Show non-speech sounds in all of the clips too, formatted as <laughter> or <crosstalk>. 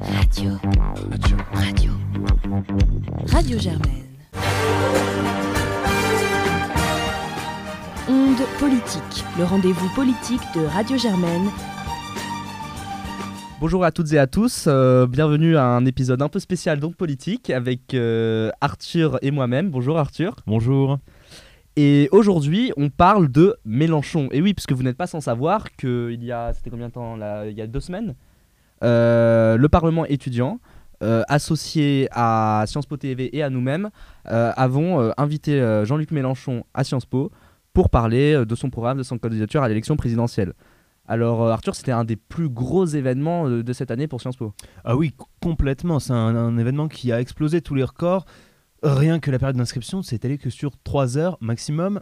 Radio. Radio. Radio. Radio Germaine. Onde politique, le rendez-vous politique de Radio Germaine. Bonjour à toutes et à tous, euh, bienvenue à un épisode un peu spécial donc politique avec euh, Arthur et moi-même. Bonjour Arthur. Bonjour. Et aujourd'hui, on parle de Mélenchon. Et oui, puisque vous n'êtes pas sans savoir qu'il y a, c'était combien de temps là Il y a deux semaines, le Parlement étudiant, euh, associé à Sciences Po TV et à nous-mêmes, euh, avons euh, invité euh, Jean-Luc Mélenchon à Sciences Po pour parler euh, de son programme, de son candidature à l'élection présidentielle. Alors euh, Arthur, c'était un des plus gros événements euh, de cette année pour Sciences Po. Ah oui, complètement. C'est un, un événement qui a explosé tous les records. Rien que la période d'inscription, c'est allé que sur 3 heures maximum.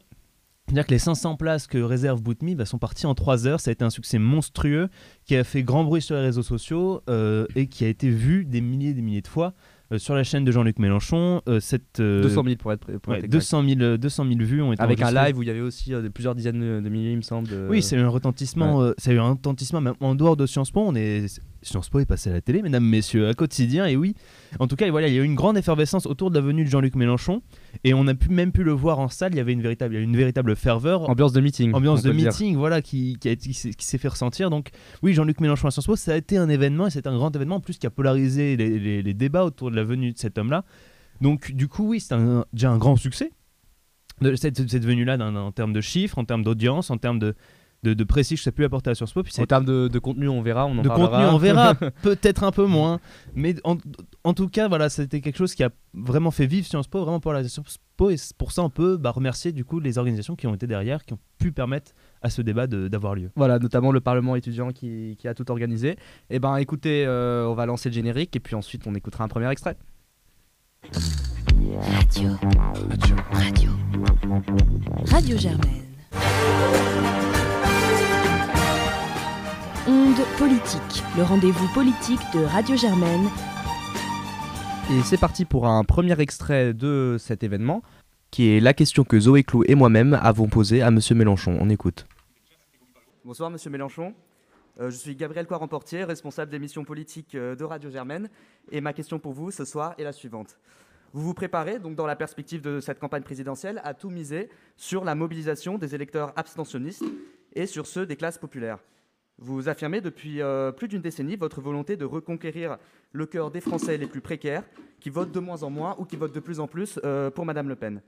C'est-à-dire que les 500 places que réserve Bootme bah, sont parties en 3 heures. Ça a été un succès monstrueux qui a fait grand bruit sur les réseaux sociaux euh, et qui a été vu des milliers et des milliers de fois euh, sur la chaîne de Jean-Luc Mélenchon. Euh, cette, euh, 200 000 pour être, pour ouais, être exact. 200 000, euh, 200 000 vues ont été Avec un live où il y avait aussi plusieurs dizaines de, milliers, il me semble. Oui, c'est un retentissement. euh, ça a eu un retentissement même en dehors de Sciences Po. On est Sciences Po est passé à la télé, mesdames, messieurs, à quotidien. Et oui, en tout cas, voilà, il y a eu une grande effervescence autour de la venue de Jean-Luc Mélenchon, et on a pu même pu le voir en salle. Il y avait une véritable, il y a eu une véritable ferveur. ambiance de meeting. Ambiance de dire. meeting, voilà, qui, s'est fait ressentir. Donc, oui, Jean-Luc Mélenchon à Sciences Po, ça a été un événement, et c'est un grand événement, en plus, qui a polarisé les, les- les débats autour de la venue de cet homme-là. Donc, du coup, oui, c'est déjà un grand succès de cette, cette venue-là en termes de chiffres, en termes d'audience, en termes de, de, de prestige que ça a pu apporter à Sciences Po. Puis En termes de, de contenu, on verra. On en de parlera. contenu, on verra, <laughs> peut-être un peu moins. Mais en, en tout cas, voilà, c'était quelque chose qui a vraiment fait vivre Sciences Po, vraiment pour la Sciences Po. Et pour ça, on peut bah, remercier du coup les organisations qui ont été derrière, qui ont pu permettre à ce débat d'avoir lieu. Voilà, notamment le Parlement étudiant qui, qui a tout organisé. Et ben écoutez, euh, on va lancer le générique et puis ensuite on écoutera un premier extrait. Radio. Radio. Radio. Radio Germaine. Onde politique, le rendez-vous politique de Radio Germaine. Et c'est parti pour un premier extrait de cet événement, qui est la question que Zoé Clou et moi-même avons posée à Monsieur Mélenchon. On écoute. Bonsoir Monsieur Mélenchon. Euh, je suis Gabriel Coiremportier, responsable des missions politiques euh, de Radio Germaine. Et ma question pour vous ce soir est la suivante. Vous vous préparez, donc dans la perspective de cette campagne présidentielle, à tout miser sur la mobilisation des électeurs abstentionnistes et sur ceux des classes populaires. Vous affirmez depuis euh, plus d'une décennie votre volonté de reconquérir le cœur des Français les plus précaires, qui votent de moins en moins ou qui votent de plus en plus euh, pour Madame Le Pen.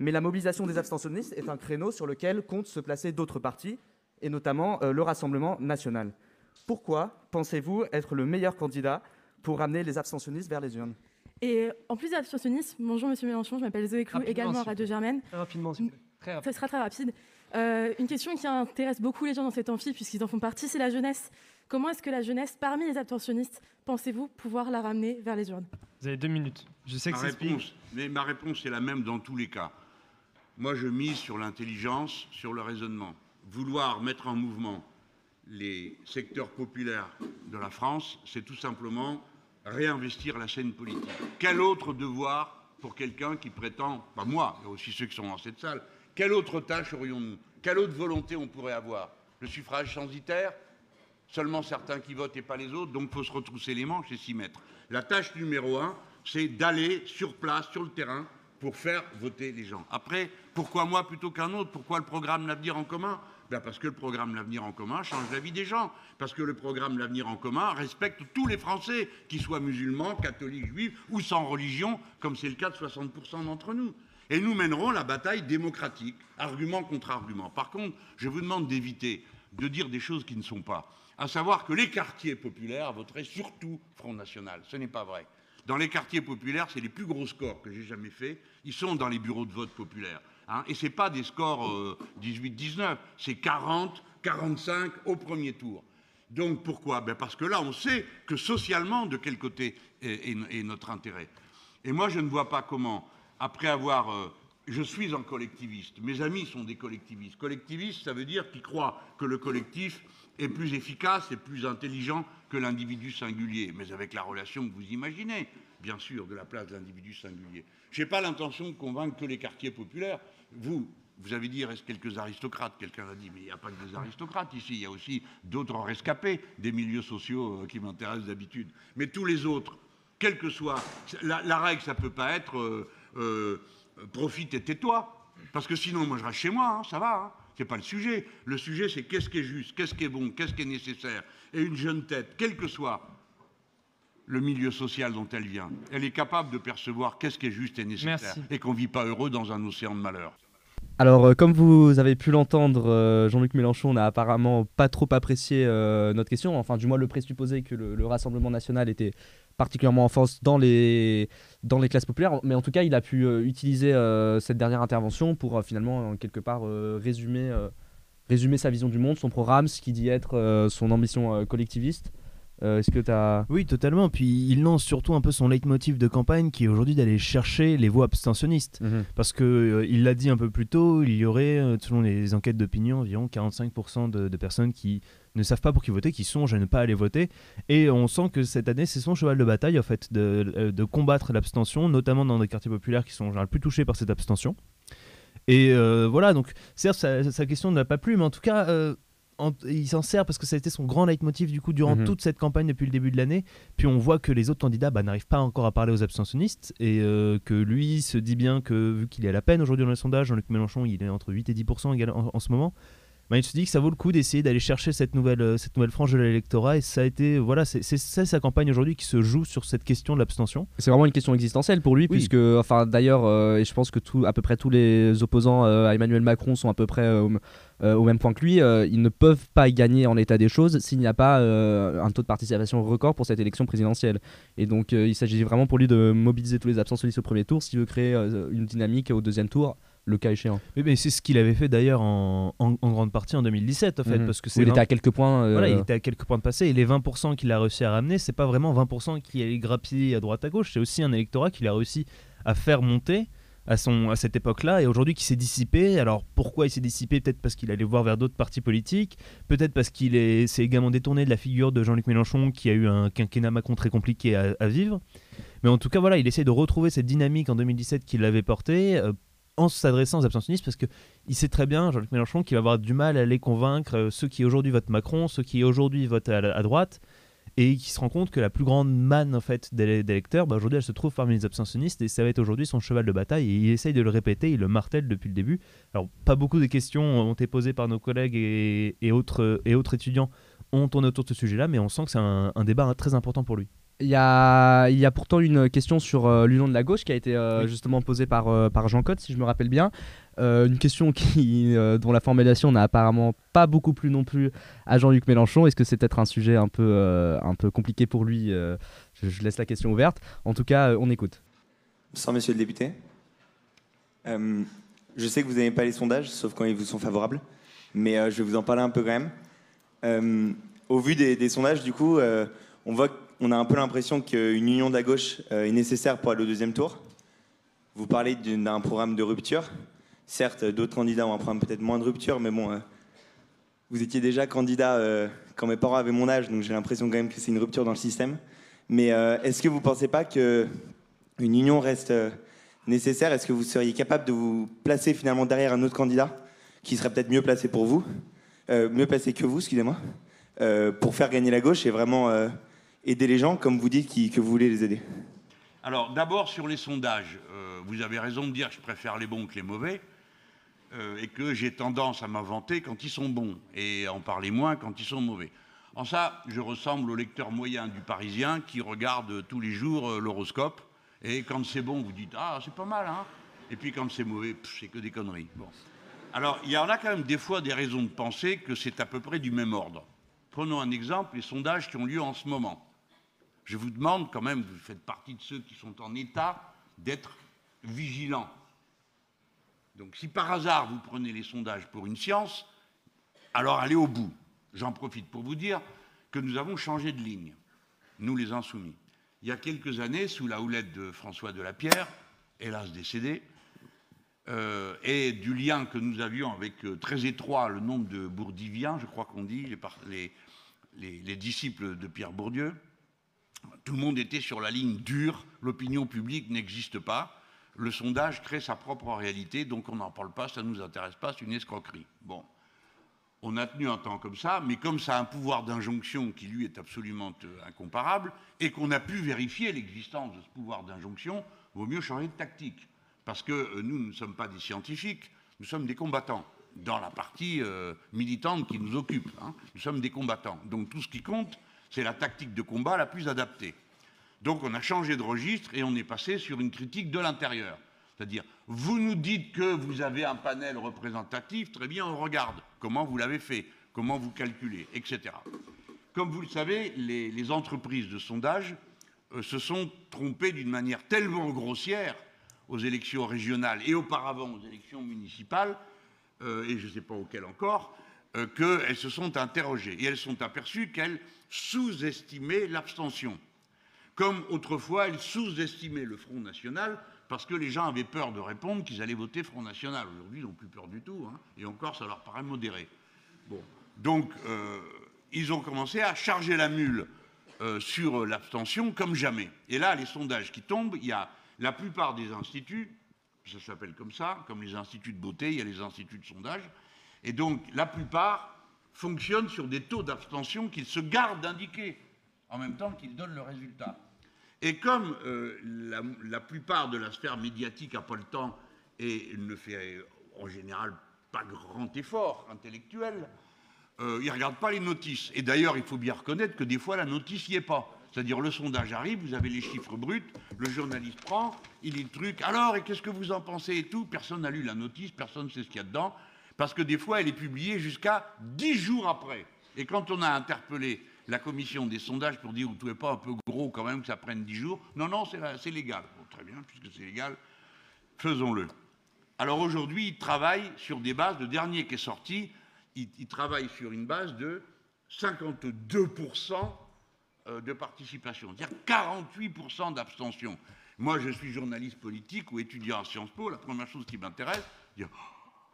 Mais la mobilisation des abstentionnistes est un créneau sur lequel comptent se placer d'autres partis, et notamment euh, le Rassemblement national. Pourquoi pensez-vous être le meilleur candidat pour ramener les abstentionnistes vers les urnes? Et en plus de l'abstentionnisme, bonjour Monsieur Mélenchon, je m'appelle Zoé Clou, également à Radio. Germaine. Très rapidement, s'il vous plaît. Très rapidement. Ça sera très rapide. Euh, une question qui intéresse beaucoup les gens dans cet amphi, puisqu'ils en font partie, c'est la jeunesse. Comment est-ce que la jeunesse, parmi les abstentionnistes, pensez-vous pouvoir la ramener vers les urnes? Vous avez deux minutes. Je sais que Ma réponse, mais ma réponse est la même dans tous les cas. Moi, je mise sur l'intelligence, sur le raisonnement. Vouloir mettre en mouvement les secteurs populaires de la France, c'est tout simplement réinvestir la scène politique. Quel autre devoir pour quelqu'un qui prétend, pas moi, mais aussi ceux qui sont dans cette salle, quelle autre tâche aurions-nous? Quelle autre volonté on pourrait avoir? Le suffrage censitaire? Seulement certains qui votent et pas les autres, donc il faut se retrousser les manches et s'y mettre. La tâche numéro un, c'est d'aller sur place, sur le terrain, pour faire voter les gens. Après, pourquoi moi plutôt qu'un autre? Pourquoi le programme L'Avenir en commun? Ben Parce que le programme L'Avenir en commun change la vie des gens. Parce que le programme L'Avenir en commun respecte tous les Français, qu'ils soient musulmans, catholiques, juifs ou sans religion, comme c'est le cas de 60% d'entre nous. Et nous mènerons la bataille démocratique, argument contre argument. Par contre, je vous demande d'éviter de dire des choses qui ne sont pas. À savoir que les quartiers populaires voteraient surtout Front National. Ce n'est pas vrai. Dans les quartiers populaires, c'est les plus gros scores que j'ai jamais faits. Ils sont dans les bureaux de vote populaires. hein. et ce n'est pas des scores euh, 18-19, c'est 40, 45 au premier tour. Donc pourquoi? Ben Parce que là, on sait que socialement, de quel côté est notre intérêt. Et moi, je ne vois pas comment, après avoir... euh, je suis un collectiviste, mes amis sont des collectivistes. Collectiviste, ça veut dire qu'ils croient que le collectif est plus efficace et plus intelligent que l'individu singulier, mais avec la relation que vous imaginez, bien sûr, de la place de l'individu singulier. Je n'ai pas l'intention de convaincre que les quartiers populaires. Vous, Vous avez dit reste quelques aristocrates. Quelqu'un a dit mais il n'y a pas que des aristocrates ici. Il y a aussi d'autres rescapés des milieux sociaux euh, qui m'intéressent d'habitude. Mais tous les autres, quel que soit la, règle, ça peut pas être euh, euh, profite et tais-toi. Parce que sinon, moi, je reste chez moi, hein, ça va. Hein. Ce n'est pas le sujet. Le sujet, c'est qu'est-ce qui est juste, qu'est-ce qui est bon, qu'est-ce qui est nécessaire. Et une jeune tête, quel que soit le milieu social dont elle vient, elle est capable de percevoir qu'est-ce qui est juste et nécessaire. Et qu'on ne vit pas heureux dans un océan de malheur. Alors, euh, comme vous avez pu l'entendre, euh, Jean-Luc Mélenchon n'a apparemment pas trop apprécié euh, notre question, enfin du moins le présupposé que le, Rassemblement national était particulièrement en force dans les, dans les classes populaires, mais en tout cas il a pu utiliser cette dernière intervention pour finalement quelque part résumer, résumer sa vision du monde, son programme, ce qui dit être son ambition collectiviste. Euh, est-ce que tu as. Oui, totalement. Puis il lance surtout un peu son leitmotiv de campagne qui est aujourd'hui d'aller chercher les voix abstentionnistes. Mhm. Parce qu'il euh, il l'a dit un peu plus tôt, il y aurait, euh, selon les enquêtes d'opinion, environ 45% de, personnes qui ne savent pas pour qui voter, qui songent à ne pas aller voter. Et on sent que cette année, c'est son cheval de bataille, en fait, de, de combattre l'abstention, notamment dans des quartiers populaires qui sont en général plus touchés par cette abstention. Et voilà, donc certes, sa, question n'a pas plu, mais en tout cas, il s'en sert parce que ça a été son grand leitmotiv du coup durant mhm. toute cette campagne depuis le début de l'année. Puis on voit que les autres candidats bah, n'arrivent pas encore à parler aux abstentionnistes et euh, que lui se dit bien que vu qu'il est à la peine aujourd'hui dans les sondages, Jean-Luc Mélenchon il est entre 8 et 10% en, en, ce moment. Bah, il se dit que ça vaut le coup d'essayer d'aller chercher cette nouvelle, euh, cette nouvelle frange de l'électorat. Et ça a été, voilà, c'est sa campagne aujourd'hui qui se joue sur cette question de l'abstention. C'est vraiment une question existentielle pour lui, puisque, enfin, d'ailleurs, euh, et je pense que tout, à peu près tous les opposants à Emmanuel Macron sont à peu près euh, au même point que lui, euh, ils ne peuvent pas gagner en l'état des choses s'il n'y a pas euh, un taux de participation record pour cette élection présidentielle. Et donc il s'agit vraiment pour lui de mobiliser tous les abstentionnistes au premier tour s'il veut créer une dynamique au deuxième tour le cas échéant. Oui, mais c'est ce qu'il avait fait d'ailleurs en, grande partie en 2017, en fait, mhm. parce que il était à quelques points. Voilà, il était à quelques points de passer, et les 20% qu'il a réussi à ramener, c'est pas vraiment 20% qui allait grappiller à droite à gauche, c'est aussi un électorat qu'il a réussi à faire monter à, son, à cette époque-là et aujourd'hui qui s'est dissipé. Alors pourquoi il s'est dissipé? Peut-être parce qu'il allait voir vers d'autres partis politiques, peut-être parce qu'il s'est également détourné de la figure de Jean-Luc Mélenchon qui a eu un quinquennat Macron très compliqué à, vivre. Mais en tout cas, voilà, il essaie de retrouver cette dynamique en 2017 qu'il avait portée. En s'adressant aux abstentionnistes parce qu'il sait très bien, Jean-Luc Mélenchon, qu'il va avoir du mal à les convaincre, euh, ceux qui aujourd'hui votent Macron, ceux qui aujourd'hui votent à droite, et qui se rend compte que la plus grande manne en fait d'électeurs, bah, aujourd'hui elle se trouve parmi les abstentionnistes et ça va être aujourd'hui son cheval de bataille et il essaye de le répéter, il le martèle depuis le début. Alors pas beaucoup de questions ont été posées par nos collègues et, autres, et autres étudiants ont tourné autour de ce sujet-là, mais on sent que c'est un, débat très important pour lui. Il y, a, il y a pourtant une question sur euh, l'union de la gauche qui a été euh, justement posée par, euh, par Jean Cotte, si je me rappelle bien. Euh, une question qui, euh, dont la formulation n'a apparemment pas beaucoup plu non plus à Jean-Luc Mélenchon. Est-ce que c'est peut-être un sujet un peu, euh, un peu compliqué pour lui je, laisse la question ouverte. En tout cas, on écoute. Bonsoir, monsieur le député. je sais que vous n'aimez pas les sondages, sauf quand ils vous sont favorables, mais je vais vous en parler un peu quand même. au vu des, des, sondages, du coup, on voit qu'on a un peu l'impression qu'une union de la gauche est nécessaire pour aller au deuxième tour. Vous parlez d'un programme de rupture. Certes, d'autres candidats ont un programme peut-être moins de rupture, mais bon, euh, vous étiez déjà candidat euh, quand mes parents avaient mon âge, donc j'ai l'impression quand même que c'est une rupture dans le système. Mais euh, est-ce que vous ne pensez pas qu'une union reste nécessaire? Est-ce que vous seriez capable de vous placer finalement derrière un autre candidat qui serait peut-être mieux placé pour vous, mieux placé que vous, excusez-moi, pour faire gagner la gauche et vraiment aider les gens, comme vous dites que vous voulez les aider Alors d'abord sur les sondages, vous avez raison de dire que je préfère les bons que les mauvais. Euh, et que j'ai tendance à m'inventer quand ils sont bons et à en parler moins quand ils sont mauvais. En ça, je ressemble au lecteur moyen du Parisien qui regarde tous les jours euh, l'horoscope et quand c'est bon, vous dites ah c'est pas mal, hein. Et puis quand c'est mauvais, c'est que des conneries. Bon. Alors il y en a quand même des fois des raisons de penser que c'est à peu près du même ordre. Prenons un exemple, les sondages qui ont lieu en ce moment. Je vous demande quand même, vous faites partie de ceux qui sont en état d'être vigilants donc si par hasard vous prenez les sondages pour une science, alors allez au bout. J'en profite pour vous dire que nous avons changé de ligne, nous les insoumis. Il y a quelques années, sous la houlette de François Delapierre, hélas décédé, euh, et du lien que nous avions avec euh, très étroit le nombre de bourdiviens, je crois qu'on dit, les, disciples de Pierre Bourdieu, tout le monde était sur la ligne dure, l'opinion publique n'existe pas, le sondage crée sa propre réalité, donc on n'en parle pas, ça ne nous intéresse pas, c'est une escroquerie. Bon. On a tenu un temps comme ça, mais comme ça a un pouvoir d'injonction qui lui est absolument euh, incomparable, et qu'on a pu vérifier l'existence de ce pouvoir d'injonction, vaut mieux changer de tactique. Parce que euh, nous, nous ne sommes pas des scientifiques, nous sommes des combattants, dans la partie euh, militante qui nous occupe. hein. Nous sommes des combattants. Donc tout ce qui compte, c'est la tactique de combat la plus adaptée. Donc on a changé de registre et on est passé sur une critique de l'intérieur. C'est-à-dire, vous nous dites que vous avez un panel représentatif, très bien, on regarde comment vous l'avez fait, comment vous calculez, etc. Comme vous le savez, les, entreprises de sondage euh, se sont trompées d'une manière tellement grossière aux élections régionales et auparavant aux élections municipales, euh, et je ne sais pas auxquelles encore, euh, qu'elles se sont interrogées. Et elles sont aperçues qu'elles sous-estimaient l'abstention. Comme autrefois, elles sous-estimaient le Front National parce que les gens avaient peur de répondre qu'ils allaient voter Front National. Aujourd'hui, ils n'ont plus peur du tout, hein, et encore, ça leur paraît modéré. Bon. Donc, euh, ils ont commencé à charger la mule euh, sur l'abstention comme jamais. Et là, les sondages qui tombent, il y a la plupart des instituts, ça s'appelle comme ça, comme les instituts de beauté, il y a les instituts de sondage, et donc la plupart fonctionnent sur des taux d'abstention qu'ils se gardent d'indiquer, en même temps qu'ils donnent le résultat. Et comme euh, la, plupart de la sphère médiatique n'a pas le temps et ne fait en général pas grand effort intellectuel, euh, ils ne regardent pas les notices. Et d'ailleurs, il faut bien reconnaître que des fois, la notice n'y est pas. C'est-à-dire, le sondage arrive, vous avez les chiffres bruts, le journaliste prend, il lit le truc, alors, et qu'est-ce que vous en pensez et tout? Personne n'a lu la notice, personne ne sait ce qu'il y a dedans, parce que des fois, elle est publiée jusqu'à dix jours après. Et quand on a interpellé la commission des sondages pour dire, vous ne trouvez pas un peu gros quand même que ça prenne dix jours? Non, non, c'est légal. Très bien, puisque c'est légal, faisons-le. Alors aujourd'hui, ils travaillent sur des bases, le dernier qui est sorti, ils, travaillent sur une base de 52% euh, de participation, c'est-à-dire 48% d'abstention. Moi, je suis journaliste politique ou étudiant à Sciences Po, la première chose qui m'intéresse, c'est dire,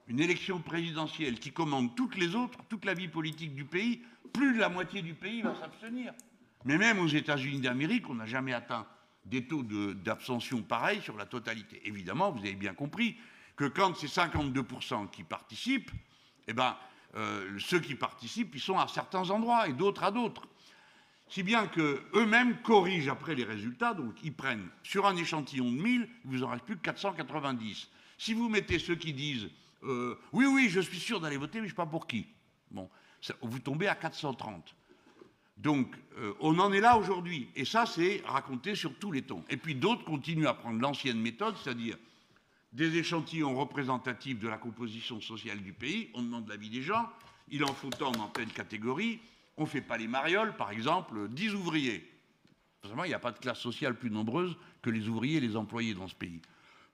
une élection présidentielle qui commande toutes les autres, toute la vie politique du pays, plus de la moitié du pays va s'abstenir. Mais même aux États-Unis d'Amérique, on n'a jamais atteint des taux d'abstention pareils sur la totalité. Évidemment, vous avez bien compris que quand c'est 52% qui participent, eh ben, euh, ceux qui participent, ils sont à certains endroits et d'autres à d'autres. Si bien qu'eux-mêmes corrigent après les résultats, donc ils prennent sur un échantillon de 1000, il vous en reste plus que 490. Si vous mettez ceux qui disent euh, oui, oui, je suis sûr d'aller voter, mais je ne sais pas pour qui, bon, vous tombez à 430. Donc, euh, on en est là aujourd'hui. Et ça, c'est raconté sur tous les tons. Et puis d'autres continuent à prendre l'ancienne méthode, c'est-à-dire des échantillons représentatifs de la composition sociale du pays. On demande l'avis des gens. Il en faut tant dans telle catégorie. On ne fait pas les marioles, par exemple, 10 ouvriers. Il n'y a pas de classe sociale plus nombreuse que les ouvriers et les employés dans ce pays.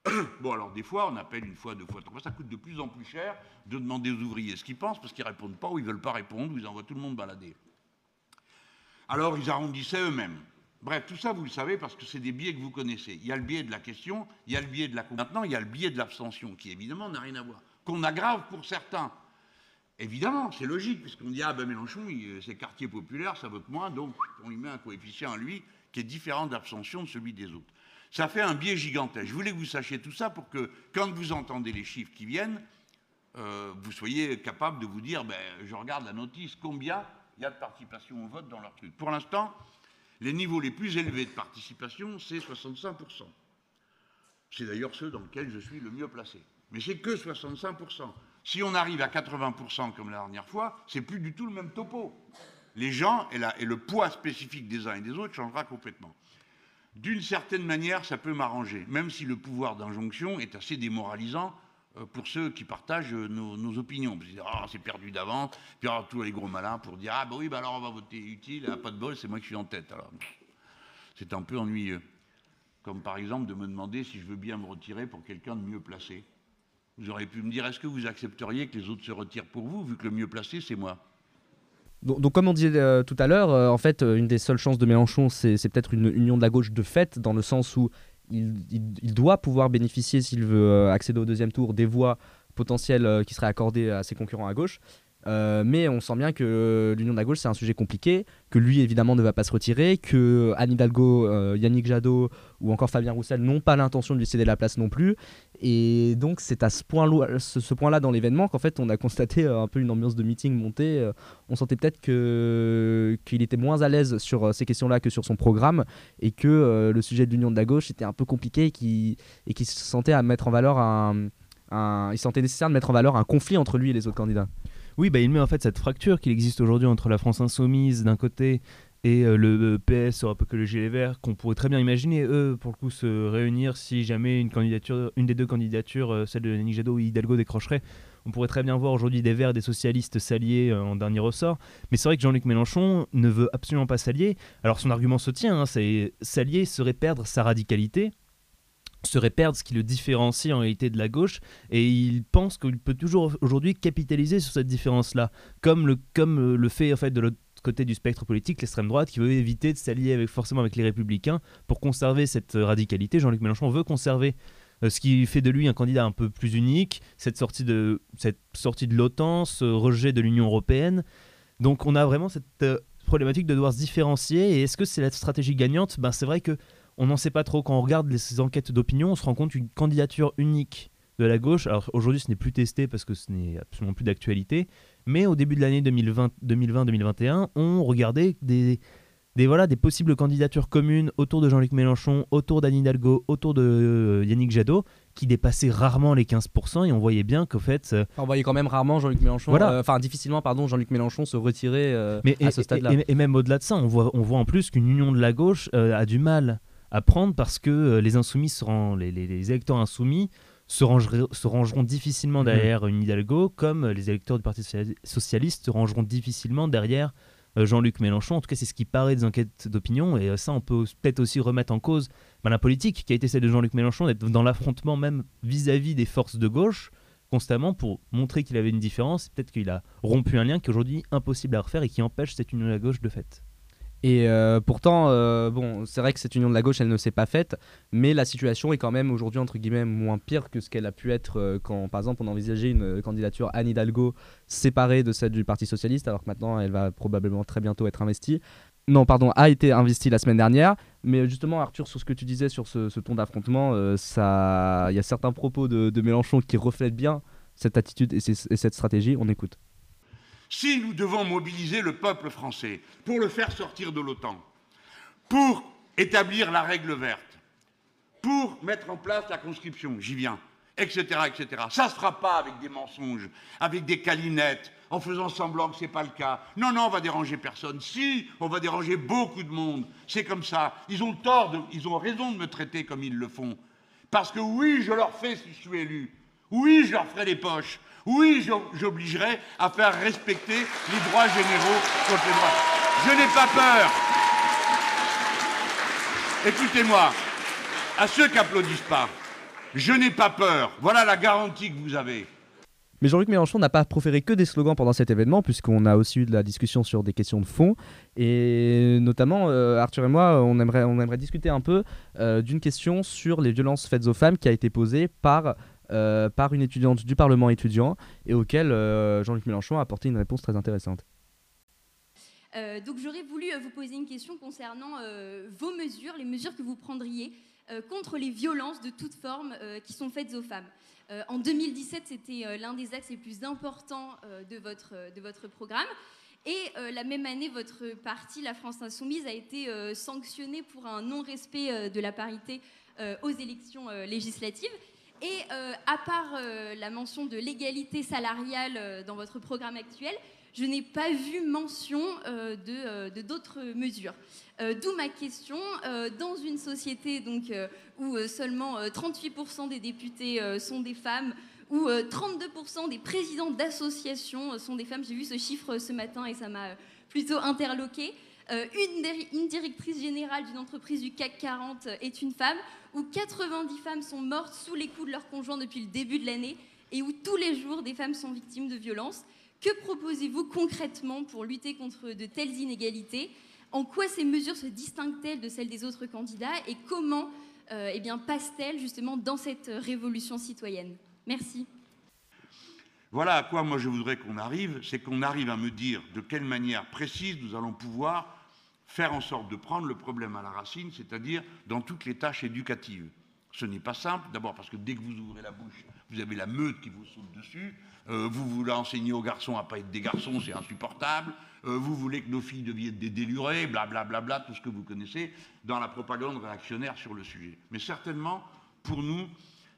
<coughs> Bon, alors des fois, on appelle une fois, deux fois, trois fois. Ça coûte de plus en plus cher de demander aux ouvriers ce qu'ils pensent parce qu'ils répondent pas ou ils veulent pas répondre ou ils envoient tout le monde balader. Alors ils arrondissaient eux-mêmes. Bref, tout ça, vous le savez parce que c'est des biais que vous connaissez. Il y a le biais de la question, il y a le biais de la... Maintenant, il y a le biais de l'abstention qui, évidemment, n'a rien à voir. Qu'on aggrave pour certains. Évidemment, c'est logique, puisqu'on dit, ah ben Mélenchon, il- c'est quartier populaire, ça vote moins, donc on lui met un coefficient à lui qui est différent d'abstention de celui des autres. Ça fait un biais gigantesque. Je voulais que vous sachiez tout ça pour que, quand vous entendez les chiffres qui viennent, euh, vous soyez capable de vous dire, ben, je regarde la notice, combien il y a de participation au vote dans leur truc. Pour l'instant, les niveaux les plus élevés de participation, c'est 65%. C'est d'ailleurs ceux dans lesquels je suis le mieux placé. Mais c'est que 65%. Si on arrive à 80% comme la dernière fois, c'est plus du tout le même topo. Les gens et, le poids spécifique des uns et des autres changera complètement. D'une certaine manière, ça peut m'arranger, même si le pouvoir d'injonction est assez démoralisant euh, pour ceux qui partagent euh, nos, opinions. Ah, c'est perdu d'avance, puis alors tous les gros malins pour dire, ah bah oui, bah alors on va voter utile, ah, pas de bol, c'est moi qui suis en tête. C'est un peu ennuyeux. Comme par exemple de me demander si je veux bien me retirer pour quelqu'un de mieux placé. Vous auriez pu me dire, est-ce que vous accepteriez que les autres se retirent pour vous, vu que le mieux placé, c'est moi? Donc, comme on disait euh, tout à l'heure, euh, en fait, euh, une des seules chances de Mélenchon, c'est peut-être une union de la gauche de fait, dans le sens où il, il- doit pouvoir bénéficier, s'il veut accéder au deuxième tour, des voix potentielles qui seraient accordées à ses concurrents à gauche. Euh, mais on sent bien que l'union de la gauche, c'est un sujet compliqué, que lui, évidemment, ne va pas se retirer, que Anne Hidalgo, euh, Yannick Jadot ou encore Fabien Roussel n'ont pas l'intention de lui céder la place non plus. Et donc, c'est à ce point-là dans l'événement qu'en fait, on a constaté euh, un peu une ambiance de meeting montée. on sentait peut-être qu'il était moins à l'aise sur ces questions-là que sur son programme et que le sujet de l'union de la gauche était un peu compliqué et qu'il se sentait à sentait nécessaire de mettre en valeur un conflit entre lui et les autres candidats. Oui, bah, il met en fait cette fracture qu'il existe aujourd'hui entre la France insoumise d'un côté et euh, le euh, PS, Europe Écologie Les Verts, qu'on pourrait très bien imaginer, eux, pour le coup, se réunir si jamais une, candidature, une des deux candidatures, euh, celle de Yannick Jadot ou Hidalgo, décrocherait. On pourrait très bien voir aujourd'hui des Verts des socialistes s'allier en dernier ressort. Mais c'est vrai que Jean-Luc Mélenchon ne veut absolument pas s'allier. Alors son argument se tient, hein, c'est s'allier serait perdre sa radicalité serait perdre ce qui le différencie en réalité de la gauche et il pense qu'il peut toujours aujourd'hui capitaliser sur cette différence là comme le comme le fait en fait de l'autre côté du spectre politique l'extrême droite qui veut éviter de s'allier avec forcément avec les républicains pour conserver cette radicalité. Jean-Luc Mélenchon veut conserver euh, ce qui fait de lui un candidat un peu plus unique cette sortie de cette sortie de l'OTAN ce rejet de l'Union européenne. Donc on a vraiment cette euh, problématique de devoir se différencier et est-ce que c'est la stratégie gagnante? Ben c'est vrai que on n'en sait pas trop. Quand on regarde les enquêtes d'opinion, on se rend compte qu'une candidature unique de la gauche, alors aujourd'hui ce n'est plus testé parce que ce n'est absolument plus d'actualité, mais au début de l'année 2020-2021, on regardait des, des, voilà, des possibles candidatures communes autour de Jean-Luc Mélenchon, autour d'Anne Hidalgo, autour de euh, Yannick Jadot, qui dépassaient rarement les 15%, et on voyait bien qu'au fait... Euh, on voyait quand même rarement Jean-Luc Mélenchon, euh, enfin difficilement, pardon, Jean-Luc Mélenchon se retirer à ce stade-là. Et, même au-delà de ça, on voit, on voit en plus qu'une union de la gauche a du mal à prendre parce que euh, les insoumis seront, les, les, électeurs insoumis se, se, rangeront difficilement mmh. derrière une Hidalgo, comme les électeurs du Parti socialiste se rangeront difficilement derrière euh, Jean-Luc Mélenchon. En tout cas, c'est ce qui paraît des enquêtes d'opinion. Et euh, ça, on peut peut-être aussi remettre en cause ben, la politique qui a été celle de Jean-Luc Mélenchon, d'être dans l'affrontement même vis-à-vis des forces de gauche constamment pour montrer qu'il avait une différence. Peut-être qu'il a rompu un lien qui est aujourd'hui impossible à refaire et qui empêche cette union de la gauche de fait. Et euh, pourtant, euh, bon, c'est vrai que cette union de la gauche, elle ne s'est pas faite, mais la situation est quand même aujourd'hui, entre guillemets, moins pire que ce qu'elle a pu être euh, quand, par exemple, on envisageait une candidature Anne Hidalgo séparée de celle du Parti Socialiste, alors que maintenant, elle va probablement très bientôt être investie. Non, pardon, a été investie la semaine dernière, mais justement, Arthur, sur ce que tu disais sur ce, ton d'affrontement, il y a certains propos de, Mélenchon qui reflètent bien cette attitude et cette stratégie. On écoute. Si nous devons mobiliser le peuple français pour le faire sortir de l'OTAN, pour établir la règle verte, pour mettre en place la conscription, j'y viens, etc., etc. Ça ne se fera pas avec des mensonges, avec des calinettes, en faisant semblant que ce n'est pas le cas. Non, non, on va déranger personne. Si, on va déranger beaucoup de monde. C'est comme ça. Ils ont tort, ils ont raison de me traiter comme ils le font. Parce que oui, je leur fais si je suis élu. Oui, je leur ferai des poches. Oui, j'obligerai à faire respecter les droits généraux contre les droits. Je n'ai pas peur. Écoutez-moi, à ceux qui applaudissent pas, je n'ai pas peur. Voilà la garantie que vous avez. Mais Jean-Luc Mélenchon n'a pas proféré que des slogans pendant cet événement, puisqu'on a aussi eu de la discussion sur des questions de fond. Et notamment, euh, Arthur et moi, on aimerait, discuter un peu euh, d'une question sur les violences faites aux femmes qui a été posée par euh, par une étudiante du Parlement étudiant et auquel euh, Jean-Luc Mélenchon a apporté une réponse très intéressante. Euh, donc j'aurais voulu vous poser une question concernant vos mesures, les mesures que vous prendriez contre les violences de toute forme qui sont faites aux femmes. en 2017, c'était l'un des axes les plus importants de, votre, de votre programme. Et la même année, votre parti, la France Insoumise, a été sanctionné pour un non-respect de la parité aux élections législatives. Et euh, à part euh, la mention de l'égalité salariale euh, dans votre programme actuel, je n'ai pas vu mention de d'autres mesures. D'où ma question. dans une société donc, où seulement 38% des députés sont des femmes, où 32% des présidents d'associations sont des femmes, j'ai vu ce chiffre ce matin et ça m'a plutôt interloqué. Une, une, directrice générale d'une entreprise du CAC 40 est une femme où 90 femmes sont mortes sous les coups de leur conjoint depuis le début de l'année et où tous les jours des femmes sont victimes de violences. Que proposez-vous concrètement pour lutter contre de telles inégalités? En quoi ces mesures se distinguent-elles de celles des autres candidats? Et comment euh, eh bien, passent-elles justement dans cette révolution citoyenne? Merci. Voilà à quoi moi je voudrais qu'on arrive, c'est qu'on arrive à me dire de quelle manière précise nous allons pouvoir faire en sorte de prendre le problème à la racine, c'est-à-dire dans toutes les tâches éducatives. Ce n'est pas simple, d'abord parce que dès que vous ouvrez la bouche, vous avez la meute qui vous saute dessus. Euh, vous voulez enseigner aux garçons à pas être des garçons, c'est insupportable. Euh, vous voulez que nos filles deviennent des délurés, blablabla, bla, bla, bla, tout ce que vous connaissez dans la propagande réactionnaire sur le sujet. Mais certainement, pour nous,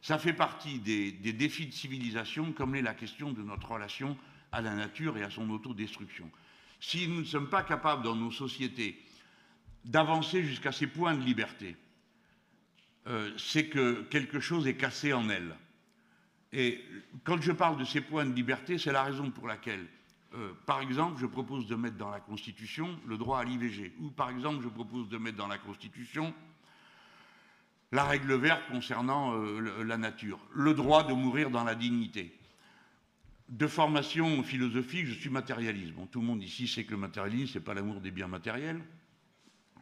ça fait partie des, des défis de civilisation, comme l'est la question de notre relation à la nature et à son autodestruction. Si nous ne sommes pas capables dans nos sociétés d'avancer jusqu'à ces points de liberté, euh, c'est que quelque chose est cassé en elles. Et quand je parle de ces points de liberté, c'est la raison pour laquelle, euh, par exemple, je propose de mettre dans la Constitution le droit à l'IVG, ou par exemple, je propose de mettre dans la Constitution la règle verte concernant euh, la nature, le droit de mourir dans la dignité. De formation philosophique, je suis matérialiste. Bon, tout le monde ici sait que le matérialisme, ce n'est pas l'amour des biens matériels.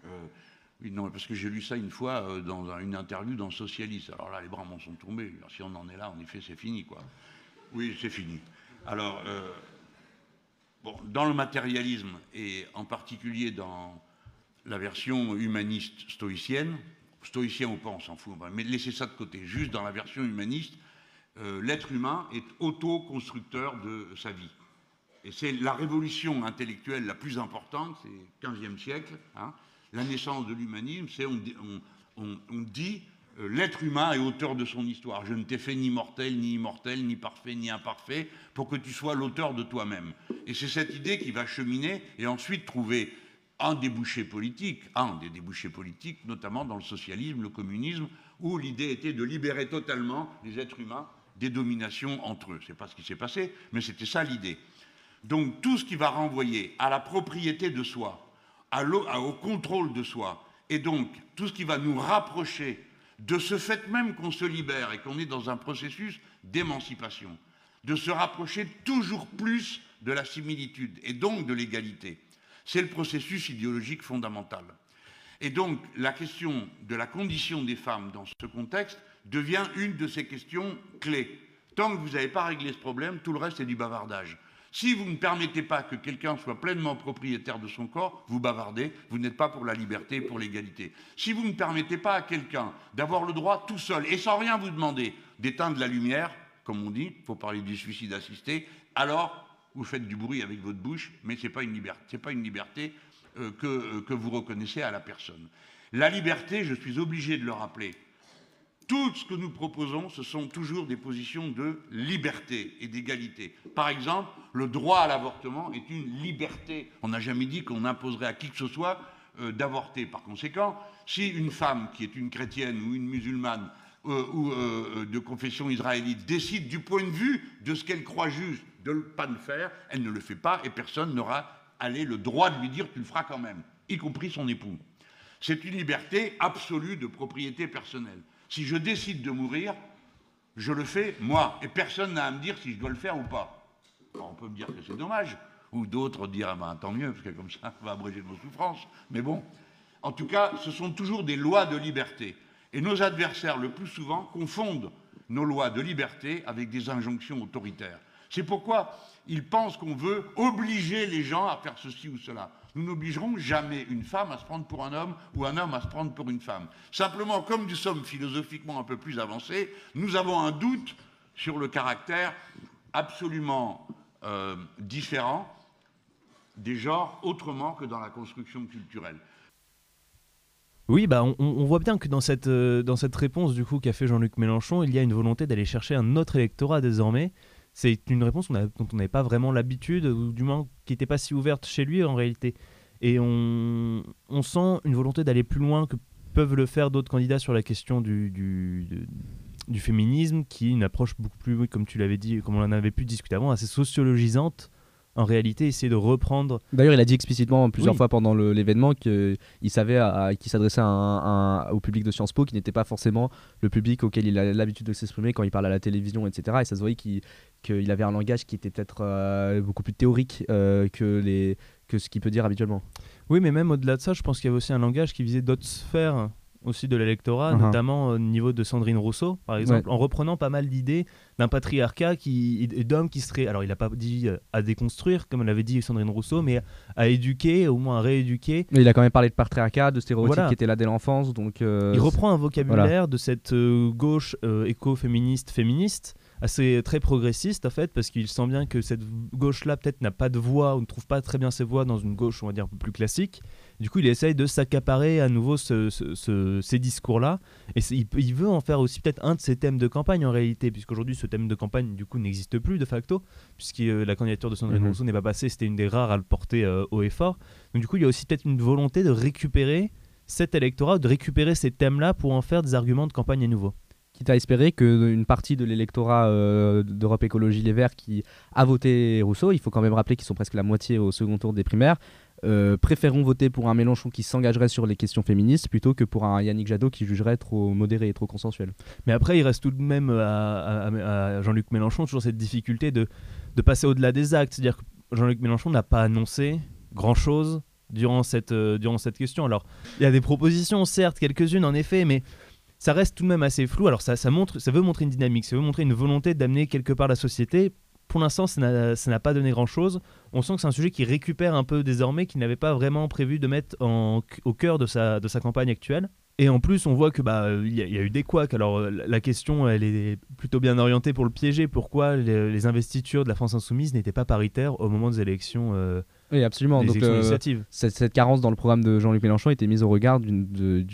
Euh, non, parce que j'ai lu ça une fois euh, dans une interview dans Socialiste. Alors là, les bras m'en sont tombés. si on en est là, en effet, c'est fini, quoi. Oui, c'est fini. Alors, euh, bon, dans le matérialisme, et en particulier dans la version humaniste stoïcienne, stoïcien ou pas, on s'en fout, mais laissez ça de côté. Juste dans la version humaniste, l'être humain est auto-constructeur de sa vie. Et c'est la révolution intellectuelle la plus importante, c'est 15e siècle. Hein, la naissance de l'humanisme, c'est on, dit euh, l'être humain est auteur de son histoire. Je ne t'ai fait ni mortel, ni immortel, ni parfait, ni imparfait, pour que tu sois l'auteur de toi-même. Et c'est cette idée qui va cheminer et ensuite trouver un débouché politique, un des débouchés politiques, notamment dans le socialisme, le communisme, où l'idée était de libérer totalement les êtres humains des dominations entre eux. C'est pas ce qui s'est passé, mais c'était ça l'idée. Donc tout ce qui va renvoyer à la propriété de soi, au contrôle de soi. Et donc, tout ce qui va nous rapprocher de ce fait même qu'on se libère et qu'on est dans un processus d'émancipation, de se rapprocher toujours plus de la similitude et donc de l'égalité. C'est le processus idéologique fondamental. Et donc, la question de la condition des femmes dans ce contexte devient une de ces questions clés. Tant que vous n'avez pas réglé ce problème, tout le reste est du bavardage. Si vous ne permettez pas que quelqu'un soit pleinement propriétaire de son corps, vous bavardez, vous n'êtes pas pour la liberté, pour l'égalité. Si vous ne permettez pas à quelqu'un d'avoir le droit tout seul et sans rien vous demander d'éteindre la lumière, comme on dit, il faut parler du suicide assisté, alors vous faites du bruit avec votre bouche, mais ce n'est pas une liberté, pas une liberté que vous reconnaissez à la personne. La liberté, je suis obligé de le rappeler, tout ce que nous proposons, ce sont toujours des positions de liberté et d'égalité. Par exemple, le droit à l'avortement est une liberté. On n'a jamais dit qu'on imposerait à qui que ce soit euh, d'avorter. Par conséquent, si une femme qui est une chrétienne ou une musulmane euh, ou euh, de confession israélite décide du point de vue de ce qu'elle croit juste de ne pas le faire, elle ne le fait pas et personne n'aura le droit de lui dire tu le feras quand même, y compris son époux. C'est une liberté absolue de propriété personnelle. Si je décide de mourir, je le fais moi, et personne n'a à me dire si je dois le faire ou pas. on peut me dire que c'est dommage, ou d'autres dire ah ben, tant mieux, parce que comme ça, ça va abréger nos souffrances. Mais bon, en tout cas, ce sont toujours des lois de liberté. Et nos adversaires, le plus souvent, confondent nos lois de liberté avec des injonctions autoritaires. C'est pourquoi ils pensent qu'on veut obliger les gens à faire ceci ou cela. Nous n'obligerons jamais une femme à se prendre pour un homme ou un homme à se prendre pour une femme. Simplement, comme nous sommes philosophiquement un peu plus avancés, nous avons un doute sur le caractère absolument euh, différent des genres autrement que dans la construction culturelle. Oui, bah on, voit bien que dans cette, euh, dans cette réponse du coup qu'a fait Jean-Luc Mélenchon, il y a une volonté d'aller chercher un autre électorat désormais c'est une réponse dont on n'avait pas vraiment l'habitude, ou du moins qui n'était pas si ouverte chez lui en réalité. Et on, sent une volonté d'aller plus loin que peuvent le faire d'autres candidats sur la question du, du, féminisme, qui est une approche beaucoup plus, comme tu l'avais dit, comme on en avait pu discuter avant, assez sociologisante en réalité essayer de reprendre. D'ailleurs, il a dit explicitement plusieurs fois pendant l'événement qu'il savait qu'il s'adressait au public de Sciences Po, qui n'était pas forcément le public auquel il a l'habitude de s'exprimer quand il parle à la télévision, etc. Et ça se voyait qu'il avait un langage qui était peut-être euh, beaucoup plus théorique euh, que, les, que ce qu'il peut dire habituellement. Oui, mais même au-delà de ça, je pense qu'il y avait aussi un langage qui visait d'autres sphères aussi de l'électorat, Uh-huh. notamment au niveau de Sandrine Rousseau, par exemple, en reprenant pas mal d'idées d'un patriarcat qui, d'hommes qui seraient, alors il n'a pas dit euh, à déconstruire, comme l'avait dit Sandrine Rousseau, mais à éduquer, au moins à rééduquer. Mais il a quand même parlé de patriarcat, de stéréotypes Voilà. qui étaient là dès l'enfance, donc. euh, Il reprend un vocabulaire de cette euh, gauche euh, éco-féministe, féministe, assez très progressiste en fait, parce qu'il sent bien que cette gauche-là peut-être n'a pas de voix ou ne trouve pas très bien ses voix dans une gauche, on va dire, un peu plus classique. Du coup, il essaye de s'accaparer à nouveau ce- ce- ce- ces discours-là. Et il, veut en faire aussi peut-être un de ses thèmes de campagne en réalité, puisqu'aujourd'hui, ce thème de campagne, du coup, n'existe plus de facto, puisque euh, la candidature de Sandrine Mhm. Rousseau n'est pas passée, c'était une des rares à le porter euh, haut et fort. Donc, du coup, il y a aussi peut-être une volonté de récupérer cet électorat, de récupérer ces thèmes-là pour en faire des arguments de campagne à nouveau. Quitte à espérer qu'une partie de l'électorat euh, d'Europe Écologie Les Verts qui a voté Rousseau, il faut quand même rappeler qu'ils sont presque la moitié au second tour des primaires, euh, préféreront voter pour un Mélenchon qui s'engagerait sur les questions féministes plutôt que pour un Yannick Jadot qui jugerait trop modéré et trop consensuel. Mais après, il reste tout de même à, Jean-Luc Mélenchon toujours cette difficulté de, de passer au-delà des actes. C'est-à-dire que Jean-Luc Mélenchon n'a pas annoncé grand-chose durant cette, euh, durant cette question. Alors, il y a des propositions, certes, quelques-unes en effet, mais ça reste tout de même assez flou. Alors, ça, montre, ça veut montrer une dynamique, ça veut montrer une volonté d'amener quelque part la société. Pour l'instant, ça n'a pas donné grand-chose. On sent que c'est un sujet qui récupère un peu désormais, qu'il n'avait pas vraiment prévu de mettre au cœur de sa, campagne actuelle. Et en plus, on voit que bah euh, il y, a- eu des couacs. Alors euh, la question, elle est plutôt bien orientée pour le piéger. Pourquoi les, les investitures de la France insoumise n'étaient pas paritaires au moment des élections, euh, Oui, absolument. des Donc, euh, cette, cette carence dans le programme de Jean-Luc Mélenchon était mise au regard d'une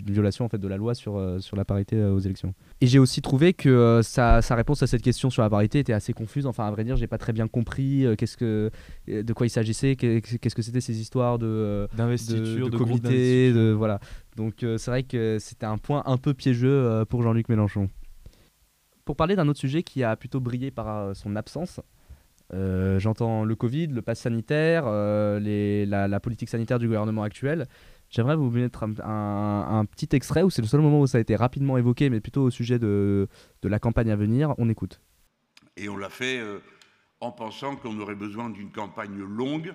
violation en fait de la loi sur, euh, sur la parité euh, aux élections. Et j'ai aussi trouvé que sa, sa réponse à cette question sur la parité était assez confuse. Enfin, à vrai dire, j'ai pas très bien compris qu'est-ce que, de quoi il s'agissait, qu'est- qu'est-ce que c'était ces histoires de, d'investiture, de, de, comité, de voilà. Donc c'est vrai que c'était un point un peu piégeux pour Jean-Luc Mélenchon. Pour parler d'un autre sujet qui a plutôt brillé par son absence, euh, j'entends le Covid, le pass sanitaire, euh, la, politique sanitaire du gouvernement actuel. J'aimerais vous mettre un, petit extrait où c'est le seul moment où ça a été rapidement évoqué, mais plutôt au sujet de, de la campagne à venir. On écoute. Et on l'a fait euh, en pensant qu'on aurait besoin d'une campagne longue,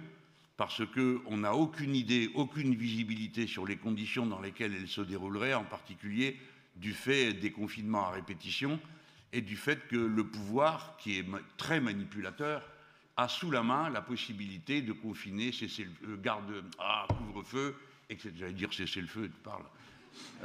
parce qu'on n'a aucune idée, aucune visibilité sur les conditions dans lesquelles elle se déroulerait, en particulier du fait des confinements à répétition et du fait que le pouvoir, qui est très manipulateur, a sous la main la possibilité de confiner, cesser le euh, garde, ah, couvre-feu, etc. J'allais dire cesser le feu, tu parles.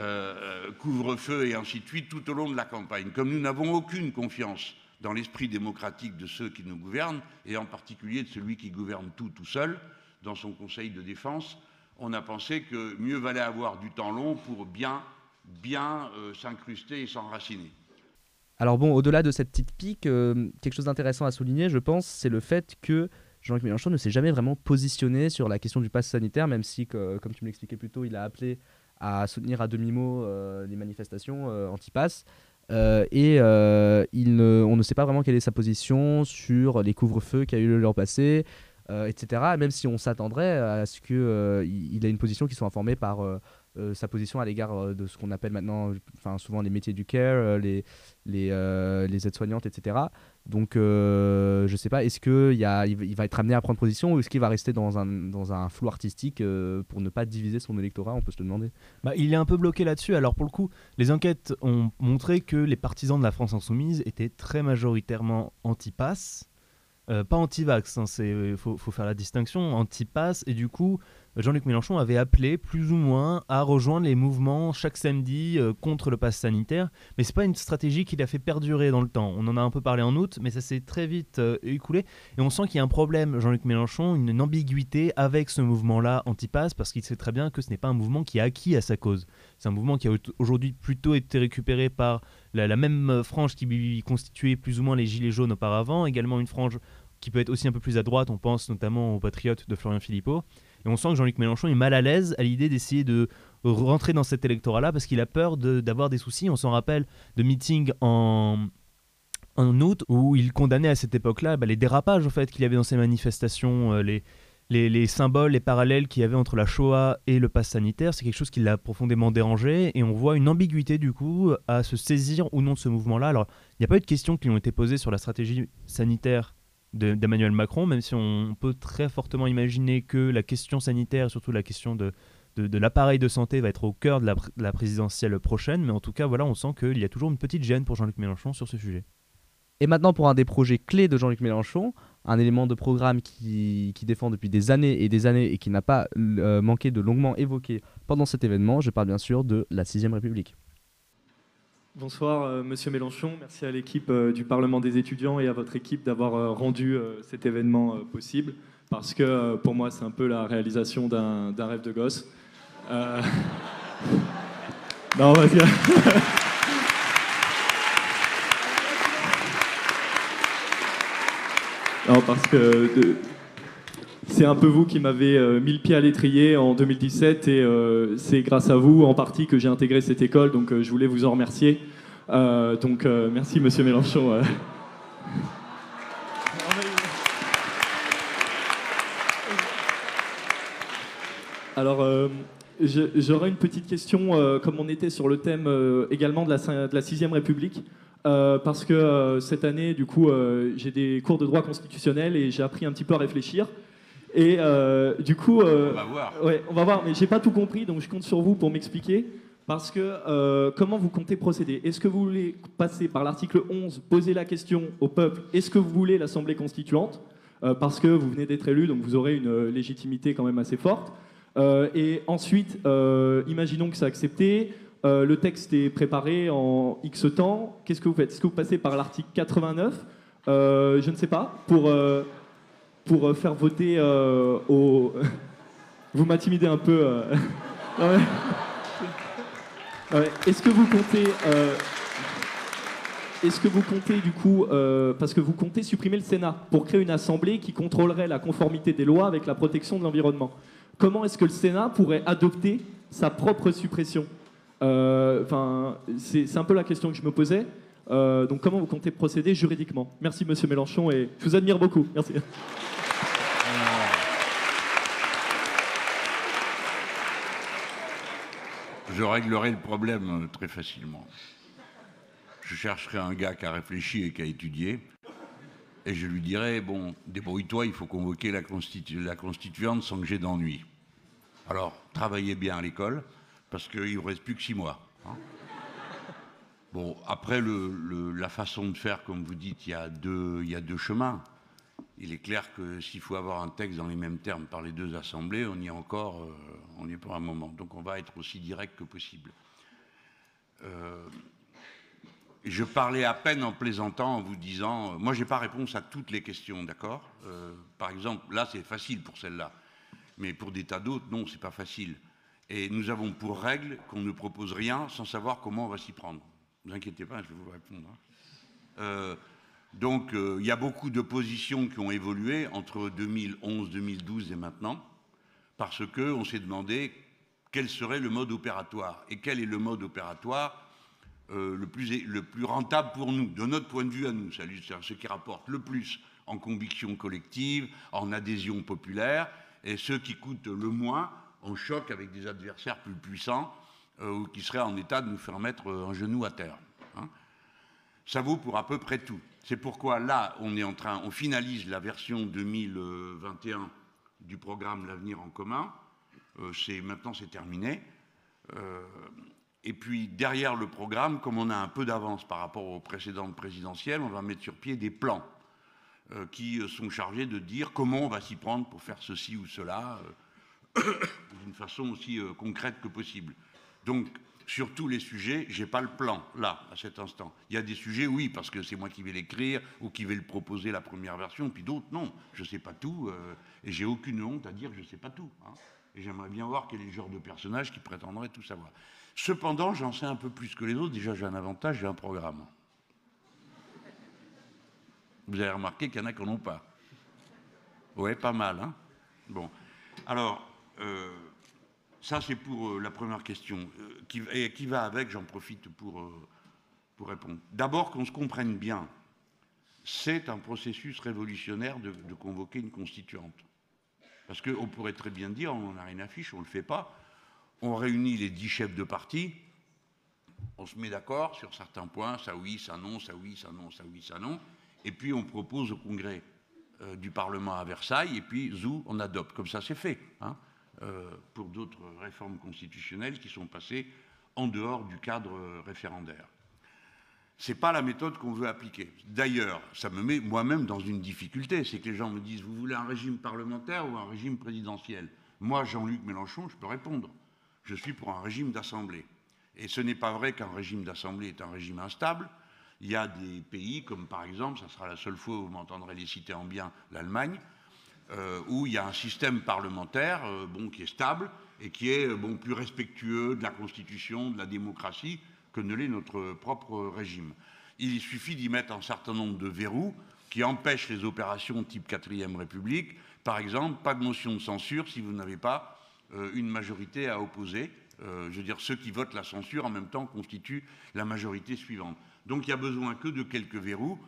Euh, euh, couvre-feu et ainsi de suite tout au long de la campagne. Comme nous n'avons aucune confiance dans l'esprit démocratique de ceux qui nous gouvernent, et en particulier de celui qui gouverne tout tout seul, dans son conseil de défense, on a pensé que mieux valait avoir du temps long pour bien, s'incruster et s'enraciner. Alors bon, au-delà de cette petite pique, euh, quelque chose d'intéressant à souligner, je pense, c'est le fait que Jean-Luc Mélenchon ne s'est jamais vraiment positionné sur la question du pass sanitaire, même si, comme tu me l'expliquais plus tôt, il a appelé à soutenir à demi-mot euh, les manifestations euh, anti-pass. Et on ne sait pas vraiment quelle est sa position sur les couvre-feux qu'il y a eu l'an passé, etc. Même si on s'attendrait à ce qu'il il il ait une position qui soit informée par euh, sa position à l'égard euh, de ce qu'on appelle maintenant, souvent les métiers du care, euh, les, les, aides-soignantes, etc. Donc, euh, je sais pas, est-ce qu'il va- être amené à prendre position ou est-ce qu'il va rester dans un, dans un flou artistique pour ne pas diviser son électorat On peut se le demander? Bah, il est un peu bloqué là-dessus. Alors pour le coup, les enquêtes ont montré que les partisans de la France insoumise étaient très majoritairement anti-pass. Euh, pas anti-vax, il faut, faut faire la distinction, anti-pass. Et du coup, Jean-Luc Mélenchon avait appelé plus ou moins à rejoindre les mouvements chaque samedi euh, contre le pass sanitaire. Mais c'est pas une stratégie qu'il a fait perdurer dans le temps. On en a un peu parlé en août, mais ça s'est très vite euh, écoulé. Et on sent qu'il y a un problème, Jean-Luc Mélenchon, une, une ambiguïté avec ce mouvement-là anti-pass, parce qu'il sait très bien que ce n'est pas un mouvement qui est acquis à sa cause. C'est un mouvement qui a au- aujourd'hui plutôt été récupéré par la, même euh, frange qui constituait plus ou moins les Gilets jaunes auparavant, également une frange qui peut être aussi un peu plus à droite, on pense notamment aux patriotes de Florian Philippot. Et on sent que Jean-Luc Mélenchon est mal à l'aise à l'idée d'essayer de rentrer dans cet électorat-là parce qu'il a peur d'avoir des soucis. On s'en rappelle de meetings en, août où il condamnait à cette époque-là bah, les dérapages qu'il y avait dans ces manifestations, euh, les, les symboles, les parallèles qu'il y avait entre la Shoah et le pass sanitaire. C'est quelque chose qui l'a profondément dérangé et on voit une ambiguïté du coup à se saisir ou non de ce mouvement-là. Alors il n'y a pas eu de questions qui ont été posées sur la stratégie sanitaire de- d'Emmanuel Macron, même si on peut très fortement imaginer que la question sanitaire, surtout la question de, de, l'appareil de santé va être au cœur de la, la, présidentielle prochaine, mais en tout cas, voilà, on sent qu'il y a toujours une petite gêne pour Jean-Luc Mélenchon sur ce sujet. Et maintenant, pour un des projets clés de Jean-Luc Mélenchon, un élément de programme qui, défend depuis des années et des années et qui n'a pas euh, manqué de longuement évoquer pendant cet événement, je parle bien sûr de la 6ème République. Bonsoir, euh, monsieur Mélenchon. Merci à l'équipe euh, du Parlement des étudiants et à votre équipe d'avoir rendu cet événement possible, parce que pour moi, c'est un peu la réalisation d'un rêve de gosse. <laughs> non, vas-y. <laughs> Non, parce que c'est un peu vous qui m'avez euh, mis le pied à l'étrier en 2017 et euh, c'est grâce à vous en partie que j'ai intégré cette école, donc euh, je voulais vous en remercier. donc merci Monsieur Mélenchon. Alors, j'aurais une petite question, comme on était sur le thème également de la, de la 6ème République. Euh, parce que euh, cette année, du coup, euh, j'ai des cours de droit constitutionnel et j'ai appris un petit peu à réfléchir. Et du coup, on va voir. Ouais, on va voir, mais j'ai pas tout compris, donc je compte sur vous pour m'expliquer. Parce que comment vous comptez procéder? Est-ce que vous voulez passer par l'article 11, poser la question au peuple Est-ce que vous voulez l'Assemblée constituante? Parce que vous venez d'être élu, donc vous aurez une légitimité quand même assez forte. et ensuite, imaginons que c'est accepté. Euh, le texte est préparé en X temps. Qu'est-ce que vous faites? Est-ce que vous passez par l'article 89 euh, Je ne sais pas. Pour, euh, pour faire voter au. <laughs> vous m'intimidez un peu. <laughs> Est-ce que vous comptez. Est-ce que vous comptez du coup, parce que vous comptez supprimer le Sénat pour créer une assemblée qui contrôlerait la conformité des lois avec la protection de l'environnement Comment est-ce que le Sénat pourrait adopter sa propre suppression? Enfin, c'est un peu la question que je me posais. Euh, donc, comment vous comptez procéder juridiquement? Merci, Monsieur Mélenchon, et je vous admire beaucoup. Merci. Je réglerai le problème très facilement. Je chercherai un gars qui a réfléchi et qui a étudié, et je lui dirai bon, débrouille-toi, il faut convoquer la, la constituante sans que j'ai d'ennui. Alors, travaillez bien à l'école parce qu'il ne reste plus que six mois. Hein. bon, après, la façon de faire, comme vous dites, il y, a deux, chemins. Il est clair que s'il faut avoir un texte dans les mêmes termes par les deux assemblées, on y est encore, euh, on y est pour un moment. Donc on va être aussi direct que possible. Euh, je parlais à peine en plaisantant, en vous disant, euh, moi j'ai pas réponse à toutes les questions, d'accord? Par exemple, là c'est facile pour celle-là, mais pour des tas d'autres, non, c'est pas facile. Et nous avons pour règle qu'on ne propose rien sans savoir comment on va s'y prendre. Ne vous inquiétez pas, je vais vous répondre. Hein. Euh, donc, euh, il y a beaucoup de positions qui ont évolué entre 2011, 2012 et maintenant, parce qu'on s'est demandé quel serait le mode opératoire et quel est le mode opératoire euh, le, plus, le plus rentable pour nous, de notre point de vue à nous, c'est ce qui rapporte le plus en conviction collective, en adhésion populaire, et ce qui coûte le moins en choc avec des adversaires plus puissants euh, ou qui seraient en état de nous faire mettre euh, un genou à terre. Hein. Ça vaut pour à peu près tout. C'est pourquoi là, on est en train, on finalise la version 2021 du programme L'avenir en commun. Euh, c'est maintenant c'est terminé. et puis derrière le programme, comme on a un peu d'avance par rapport aux précédentes présidentielles, on va mettre sur pied des plans qui sont chargés de dire comment on va s'y prendre pour faire ceci ou cela d'une façon aussi euh, concrète que possible. Donc, sur tous les sujets, je n'ai pas le plan, là, à cet instant. Il y a des sujets, oui, parce que c'est moi qui vais l'écrire ou qui vais le proposer, la première version, puis d'autres, non. Je ne sais pas tout, euh, et j'ai aucune honte à dire je ne sais pas tout. Hein. Et j'aimerais bien voir quel est le genre de personnage qui prétendrait tout savoir. Cependant, j'en sais un peu plus que les autres. Déjà, j'ai un avantage, j'ai un programme. Vous avez remarqué qu'il y en a qui n'en ont pas. Ouais, pas mal, hein Bon. Alors, euh, ça, c'est pour euh, la première question. Euh, qui, et qui va avec, j'en profite pour, répondre. D'abord, qu'on se comprenne bien. C'est un processus révolutionnaire de, convoquer une constituante. Parce qu'on pourrait très bien dire, on n'a rien affiche, on ne le fait pas. On réunit les dix chefs de parti, on se met d'accord sur certains points, ça oui, ça non, ça oui, ça non, ça oui, ça non, et puis on propose au Congrès du Parlement à Versailles, et puis zou, on adopte. Comme ça, c'est fait. Hein. Euh, pour d'autres réformes constitutionnelles qui sont passées en dehors du cadre référendaire. Ce n'est pas la méthode qu'on veut appliquer. D'ailleurs, ça me met moi-même dans une difficulté, c'est que les gens me disent, vous voulez un régime parlementaire ou un régime présidentiel? Moi, Jean-Luc Mélenchon, je peux répondre. Je suis pour un régime d'assemblée. Et ce n'est pas vrai qu'un régime d'assemblée est un régime instable. Il y a des pays, comme par exemple, ça sera la seule fois où vous m'entendrez les citer en bien, l'Allemagne, euh, où il y a un système parlementaire euh, bon, qui est stable et qui est bon, plus respectueux de la Constitution, de la démocratie, que ne l'est notre propre régime. Il suffit d'y mettre un certain nombre de verrous qui empêchent les opérations type 4ème République. Par exemple, pas de motion de censure si vous n'avez pas euh, une majorité à opposer. je veux dire, ceux qui votent la censure en même temps constituent la majorité suivante. Donc il n'y a besoin que de quelques verrous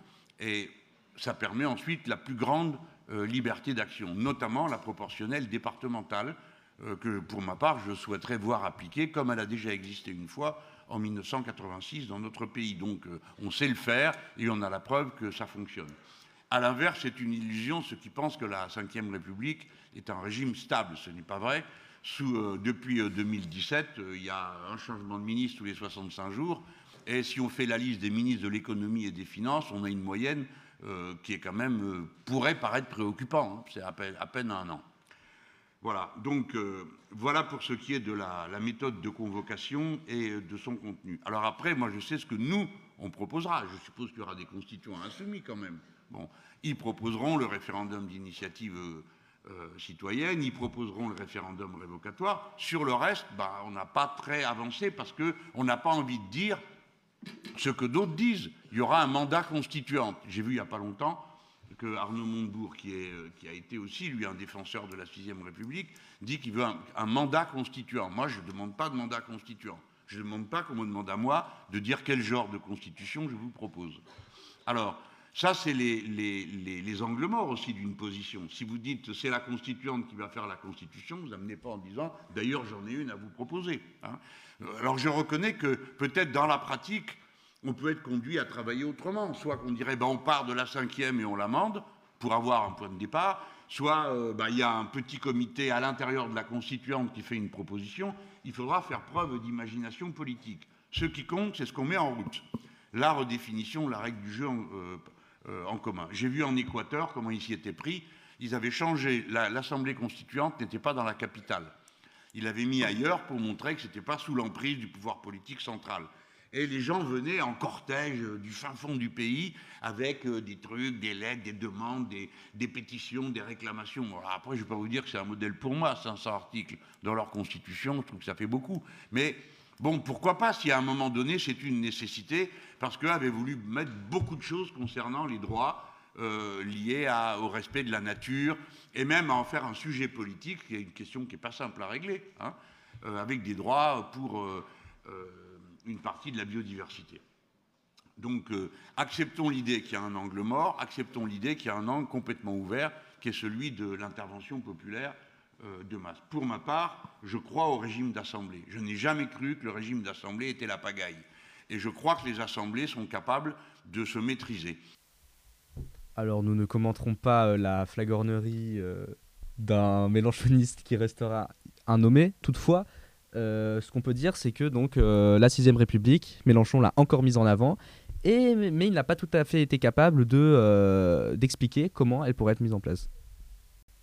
et ça permet ensuite la plus grande euh, liberté d'action, notamment la proportionnelle départementale, euh, que pour ma part je souhaiterais voir appliquée comme elle a déjà existé une fois en 1986 dans notre pays. Donc euh, on sait le faire et on a la preuve que ça fonctionne. A l'inverse, c'est une illusion ceux qui pensent que la Ve République est un régime stable. Ce n'est pas vrai. Depuis 2017, il y a un changement de ministre tous les 65 jours. Et si on fait la liste des ministres de l'économie et des finances, on a une moyenne euh, qui est quand même euh, pourrait paraître préoccupant. Hein. C'est à peine, un an. Voilà. Donc euh, voilà pour ce qui est de la, méthode de convocation et de son contenu. Alors après, moi je sais ce que nous on proposera. Je suppose qu'il y aura des constituants insoumis quand même. Bon, ils proposeront le référendum d'initiative. citoyenne, ils proposeront le référendum révocatoire. Sur le reste, bah, on n'a pas très avancé parce qu'on n'a pas envie de dire ce que d'autres disent. Il y aura un mandat constituant. J'ai vu il n'y a pas longtemps que Arnaud Montebourg, qui, a été aussi, lui, un défenseur de la Sixième République, dit qu'il veut un, mandat constituant. Moi, je ne demande pas de mandat constituant. Je ne demande pas qu'on me demande à moi de dire quel genre de constitution je vous propose. Alors, ça, c'est les, angles morts aussi d'une position. Si vous dites c'est la constituante qui va faire la constitution, vous n'amenez pas en disant d'ailleurs j'en ai une à vous proposer. Hein. Alors je reconnais que peut-être dans la pratique, on peut être conduit à travailler autrement. Soit qu'on dirait ben, on part de la cinquième et on l'amende pour avoir un point de départ, soit euh, ben, il y a un petit comité à l'intérieur de la constituante qui fait une proposition. Il faudra faire preuve d'imagination politique. Ce qui compte, c'est ce qu'on met en route. La redéfinition, la règle du jeu. Euh, euh, en commun. J'ai vu en Équateur comment ils s'y étaient pris. Ils avaient changé, l'Assemblée constituante n'était pas dans la capitale. Ils l'avaient mis ailleurs pour montrer que ce n'était pas sous l'emprise du pouvoir politique central. Et les gens venaient en cortège du fin fond du pays avec euh, des trucs, des lettres, des demandes, des, pétitions, des réclamations. après, je ne vais pas vous dire que c'est un modèle pour moi, 500 articles dans leur constitution, je trouve que ça fait beaucoup. Mais Bon, pourquoi pas si à un moment donné c'est une nécessité, parce qu'eux avaient voulu mettre beaucoup de choses concernant les droits euh, liés au respect de la nature, et même à en faire un sujet politique, qui est une question qui n'est pas simple à régler, hein, euh, avec des droits pour euh, une partie de la biodiversité. Donc acceptons l'idée qu'il y a un angle mort, acceptons l'idée qu'il y a un angle complètement ouvert, qui est celui de l'intervention populaire de masse. Pour ma part, je crois au régime d'assemblée. Je n'ai jamais cru que le régime d'assemblée était la pagaille. Et je crois que les assemblées sont capables de se maîtriser. Alors nous ne commenterons pas euh, la flagornerie euh, d'un mélanchoniste qui restera un nommé. Toutefois, ce qu'on peut dire, c'est que donc la sixième République, Mélenchon l'a encore mise en avant, mais il n'a pas tout à fait été capable de d'expliquer comment elle pourrait être mise en place.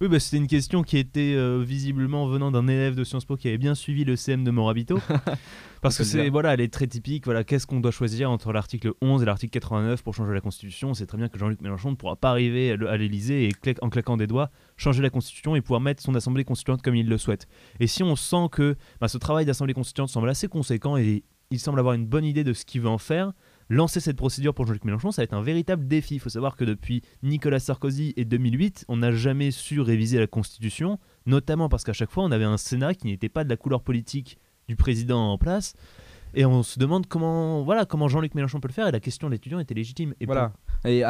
Oui, bah, c'était une question qui était euh, visiblement venant d'un élève de Sciences Po qui avait bien suivi le CM de Morabito. <laughs> parce que c'est voilà, elle est très typique. Voilà, qu'est-ce qu'on doit choisir entre l'article 11 et l'article 89 pour changer la Constitution? C'est très bien que Jean-Luc Mélenchon ne pourra pas arriver à l'Élysée et en claquant des doigts changer la Constitution et pouvoir mettre son assemblée constituante comme il le souhaite. Et si on sent que bah, ce travail d'assemblée constituante semble assez conséquent et il semble avoir une bonne idée de ce qu'il veut en faire, lancer cette procédure pour Jean-Luc Mélenchon, ça va être un véritable défi. Il faut savoir que depuis Nicolas Sarkozy et 2008, on n'a jamais su réviser la Constitution, notamment parce qu'à chaque fois, on avait un Sénat qui n'était pas de la couleur politique du président en place. Et on se demande comment, voilà, comment Jean-Luc Mélenchon peut le faire. Et la question de l'étudiant était légitime. Et voilà. Et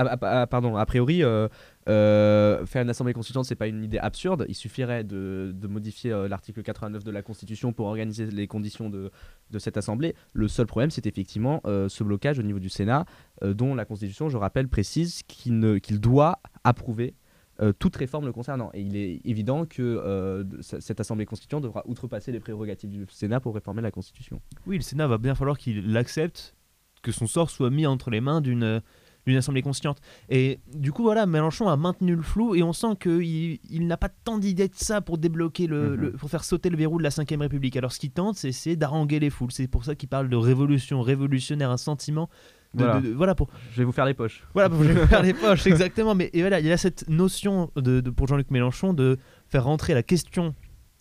pardon, a priori, euh, euh, faire une assemblée constituante, c'est pas une idée absurde. Il suffirait de, modifier euh, l'article 89 de la Constitution pour organiser les conditions de, de cette assemblée. Le seul problème, c'est effectivement ce blocage au niveau du Sénat, dont la Constitution, je rappelle, précise qu'il qu'il doit approuver euh, toute réforme le concernant. Et il est évident que euh, cette Assemblée constituante devra outrepasser les prérogatives du Sénat pour réformer la Constitution. Oui, le Sénat va bien falloir qu'il accepte que son sort soit mis entre les mains d'une d'une assemblée constituante. Et du coup, voilà, Mélenchon a maintenu le flou et on sent qu'il il, n'a pas tant d'idées de ça pour débloquer le, Mhm. le- pour faire sauter le verrou de la Ve République. Alors, ce qu'il tente, c'est d'haranguer les foules. C'est pour ça qu'il parle de révolution révolutionnaire, un sentiment. De, Voilà. de- de- voilà pour Je vais vous faire les poches. voilà, pour <laughs> faire les poches, exactement. Mais et voilà, il y a cette notion de, de- pour Jean-Luc Mélenchon de faire rentrer la question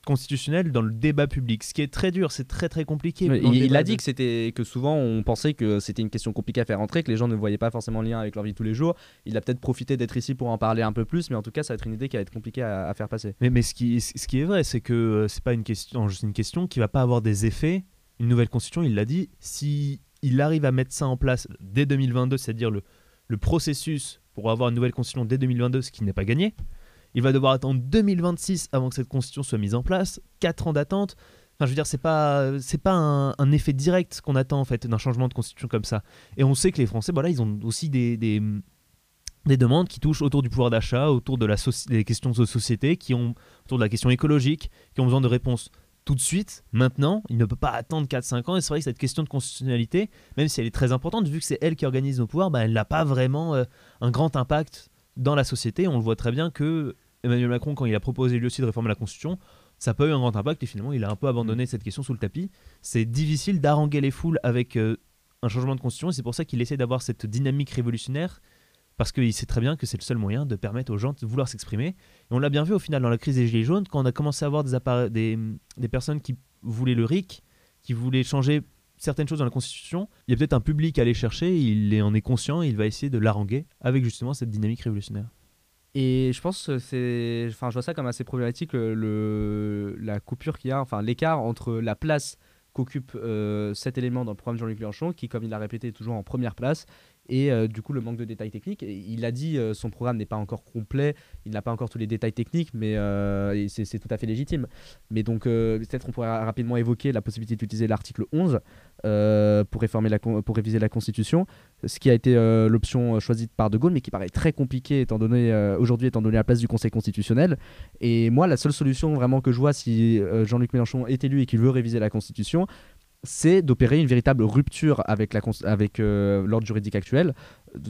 constitutionnelle dans le débat public, ce qui est très dur, c'est très très compliqué. Il, il a de- dit que c'était que souvent on pensait que c'était une question compliquée à faire entrer, que les gens ne voyaient pas forcément le lien avec leur vie de tous les jours. Il a peut-être profité d'être ici pour en parler un peu plus, mais en tout cas, ça va être une idée qui va être compliquée à, à faire passer. Mais, mais ce, qui, ce qui est vrai, c'est que euh, c'est pas une question, c'est une question qui va pas avoir des effets. Une nouvelle constitution, il l'a dit, si il arrive à mettre ça en place dès 2022, c'est-à-dire le, processus pour avoir une nouvelle constitution dès 2022, ce qui n'est pas gagné, il va devoir attendre 2026 avant que cette constitution soit mise en place, 4 ans d'attente. Enfin, je veux dire, c'est pas, c'est pas un, effet direct qu'on attend en fait d'un changement de constitution comme ça. Et on sait que les Français, voilà, ils ont aussi des, des, des demandes qui touchent autour du pouvoir d'achat, autour de la des questions de société, qui ont autour de la question écologique, qui ont besoin de réponses tout de suite, maintenant. Il ne peut pas attendre 4-5 ans. Et c'est vrai que cette question de constitutionnalité, même si elle est très importante, vu que c'est elle qui organise nos pouvoirs, bah, elle n'a pas vraiment euh, un grand impact dans la société. On le voit très bien que Emmanuel Macron, quand il a proposé lui aussi de réformer la Constitution, ça n'a pas eu un grand impact et finalement il a un peu abandonné cette question sous le tapis. C'est difficile d'haranguer les foules avec euh, un changement de constitution et c'est pour ça qu'il essaie d'avoir cette dynamique révolutionnaire parce qu'il sait très bien que c'est le seul moyen de permettre aux gens de vouloir s'exprimer. Et on l'a bien vu au final dans la crise des Gilets jaunes, quand on a commencé à avoir des, des, personnes qui voulaient le RIC, qui voulaient changer certaines choses dans la Constitution, il y a peut-être un public à aller chercher, il en est conscient, et il va essayer de l'haranguer avec justement cette dynamique révolutionnaire. Et je pense que c'est, je vois ça comme assez problématique le- la coupure qu'il y a, enfin l'écart entre la place qu'occupe euh, cet élément dans le programme de Jean-Luc Mélenchon, qui, comme il l'a répété, est toujours en première place, et euh, du coup le manque de détails techniques. Il a dit euh, son programme n'est pas encore complet, il n'a pas encore tous les détails techniques, mais euh, c'est tout à fait légitime. Mais donc euh, peut-être on pourrait rapidement évoquer la possibilité d'utiliser l'article 11 euh, pour réformer la pour réviser la Constitution, ce qui a été l'option choisie par De Gaulle, mais qui paraît très compliqué étant donné aujourd'hui étant donné la place du Conseil constitutionnel. Et moi, la seule solution vraiment que je vois si Jean-Luc Mélenchon est élu et qu'il veut réviser la Constitution, c'est d'opérer une véritable rupture avec cons- avec euh, l'ordre juridique actuel.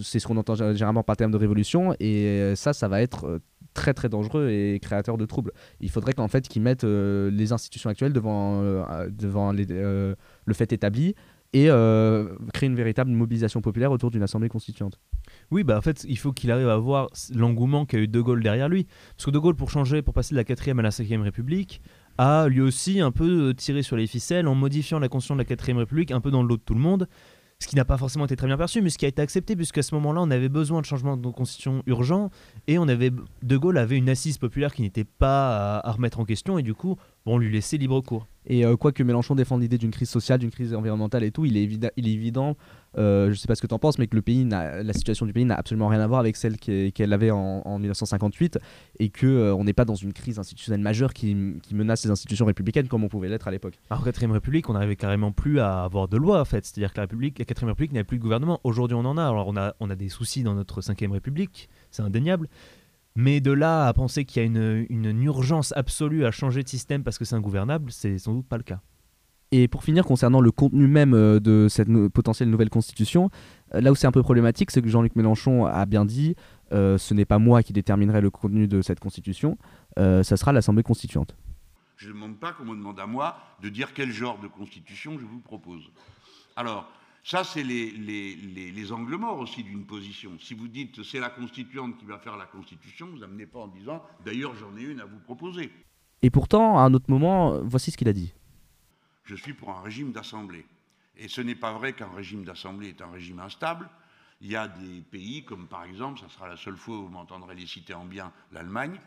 C'est ce qu'on entend gé- généralement par terme de révolution, et euh, ça, ça va être euh, très très dangereux et créateur de troubles. Il faudrait qu'en fait qu'ils mettent les institutions actuelles devant devant le fait établi et créer une véritable mobilisation populaire autour d'une assemblée constituante. Oui, bah en fait, il faut qu'il arrive à avoir l'engouement qu'a eu De Gaulle derrière lui. Parce que De Gaulle, pour changer, pour passer de la 4 à la 5 République, a lui aussi un peu euh, tiré sur les ficelles en modifiant la constitution de la 4 République, un peu dans le lot de tout le monde. Ce qui n'a pas forcément été très bien perçu, mais ce qui a été accepté, puisqu'à ce moment-là, on avait besoin de changements de constitution urgents, et on avait, De Gaulle avait une assise populaire qui n'était pas à, à remettre en question, et du coup, on lui laissait libre cours. Et euh, quoi que Mélenchon défende l'idée d'une crise sociale, d'une crise environnementale et tout, il est, évident, il est évident, euh, je sais pas ce que tu en penses, mais que le pays la situation du pays n'a absolument rien à voir avec celle qu'elle avait en, en 1958 et que euh, on n'est pas dans une crise institutionnelle majeure qui, qui menace les institutions républicaines comme on pouvait l'être à l'époque. Alors, en 4 République, on n'arrivait carrément plus à avoir de loi, en fait. C'est-à-dire que la, République, la 4 République n'avait plus de gouvernement. Aujourd'hui, on en a. Alors, on a, on a des soucis dans notre 5 République, c'est indéniable. Mais de là à penser qu'il y a une, une- urgence absolue à changer de système parce que c'est ingouvernable, c'est sans doute pas le cas. Et pour finir, concernant le contenu même euh, de cette no- potentielle nouvelle constitution, euh, là où c'est un peu problématique, c'est que Jean-Luc Mélenchon a bien dit euh, ce n'est pas moi qui déterminerai le contenu de cette constitution, euh, ça sera l'Assemblée constituante. Je ne demande pas qu'on me demande à moi de dire quel genre de constitution je vous propose. Alors, ça, c'est les, les- les- les angles morts aussi d'une position. Si vous dites c'est la constituante qui va faire la constitution, vous n'amenez pas en disant d'ailleurs j'en ai une à vous proposer. Et pourtant, à un autre moment, voici ce qu'il a dit. Je suis pour un régime d'assemblée. Et ce n'est pas vrai qu'un régime d'assemblée est un régime instable. Il y a des pays, comme par exemple, ça sera la seule fois où vous m'entendrez les citer en bien, l'Allemagne,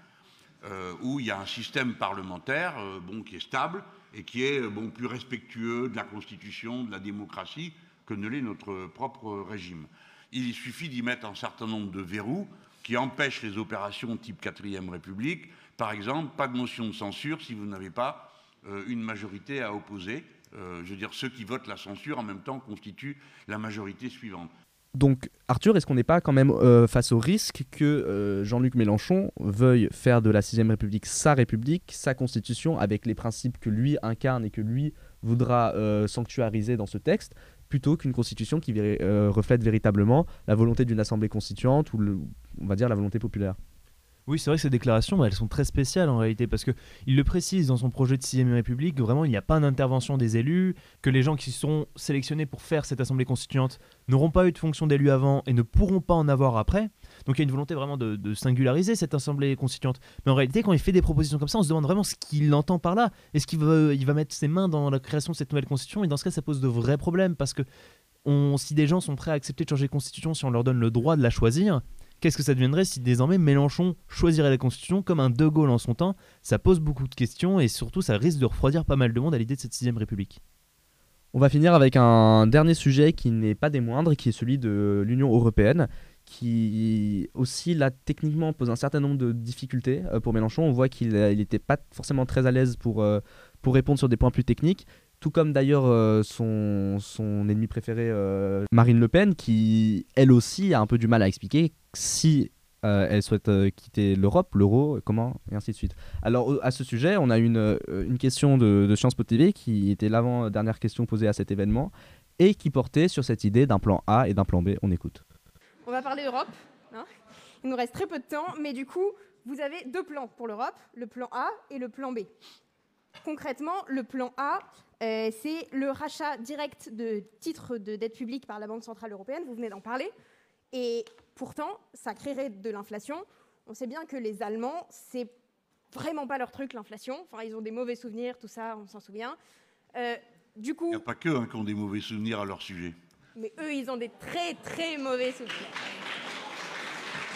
euh, où il y a un système parlementaire euh, bon, qui est stable et qui est euh, bon, plus respectueux de la Constitution, de la démocratie, que ne l'est notre propre régime. Il suffit d'y mettre un certain nombre de verrous qui empêchent les opérations type 4ème République. Par exemple, pas de motion de censure si vous n'avez pas euh, une majorité à opposer. Euh, je veux dire, ceux qui votent la censure en même temps constituent la majorité suivante. Donc, Arthur, est-ce qu'on n'est pas quand même euh, face au risque que Jean-Luc Mélenchon veuille faire de la 6ème République sa République, sa constitution, avec les principes que lui incarne et que lui voudra sanctuariser dans ce texte, plutôt qu'une constitution qui reflète véritablement la volonté d'une assemblée constituante ou, on va dire, la volonté populaire oui, c'est vrai que ces déclarations, bah, elles sont très spéciales en réalité, parce qu'il le précise dans son projet de 6ème République, vraiment, il n'y a pas d'intervention des élus, que les gens qui sont sélectionnés pour faire cette Assemblée constituante n'auront pas eu de fonction d'élu avant et ne pourront pas en avoir après. Donc il y a une volonté vraiment de, singulariser cette Assemblée constituante. Mais en réalité, quand il fait des propositions comme ça, on se demande vraiment ce qu'il entend par là. Est-ce qu'il va, mettre ses mains dans la création de cette nouvelle constitution? Et dans ce cas, ça pose de vrais problèmes, parce que si des gens sont prêts à accepter de changer de constitution si on leur donne le droit de la choisir, Qu'est-ce que ça deviendrait si désormais Mélenchon choisirait la Constitution comme un De Gaulle en son temps? Ça pose beaucoup de questions et surtout ça risque de refroidir pas mal de monde à l'idée de cette sixième République. On va finir avec un dernier sujet qui n'est pas des moindres, qui est celui de l'Union européenne, qui aussi là techniquement pose un certain nombre de difficultés euh, pour Mélenchon. On voit qu'il n'était pas forcément très à l'aise pour, euh, pour répondre sur des points plus techniques tout comme d'ailleurs euh, son, son, ennemi préféré euh, Marine Le Pen, qui elle aussi a un peu du mal à expliquer si euh, elle souhaite quitter l'Europe, l'euro, comment, et ainsi de suite. Alors à ce sujet, on a une, une question de, de Sciences Po TV qui était l'avant-dernière question posée à cet événement et qui portait sur cette idée d'un plan A et d'un plan B. On écoute. On va parler Europe. Hein. Il nous reste très peu de temps, mais du coup, vous avez deux plans pour l'Europe, le plan A et le plan B. Concrètement, le plan A, euh, c'est le rachat direct de titres de dette publique par la Banque Centrale Européenne, vous venez d'en parler, et pourtant, ça créerait de l'inflation. On sait bien que les Allemands, c'est vraiment pas leur truc, l'inflation. Enfin, ils ont des mauvais souvenirs, tout ça, on s'en souvient. Euh, du coup... Il n'y a pas qu'eux hein, qui ont des mauvais souvenirs à leur sujet. Mais eux, ils ont des très, très mauvais souvenirs.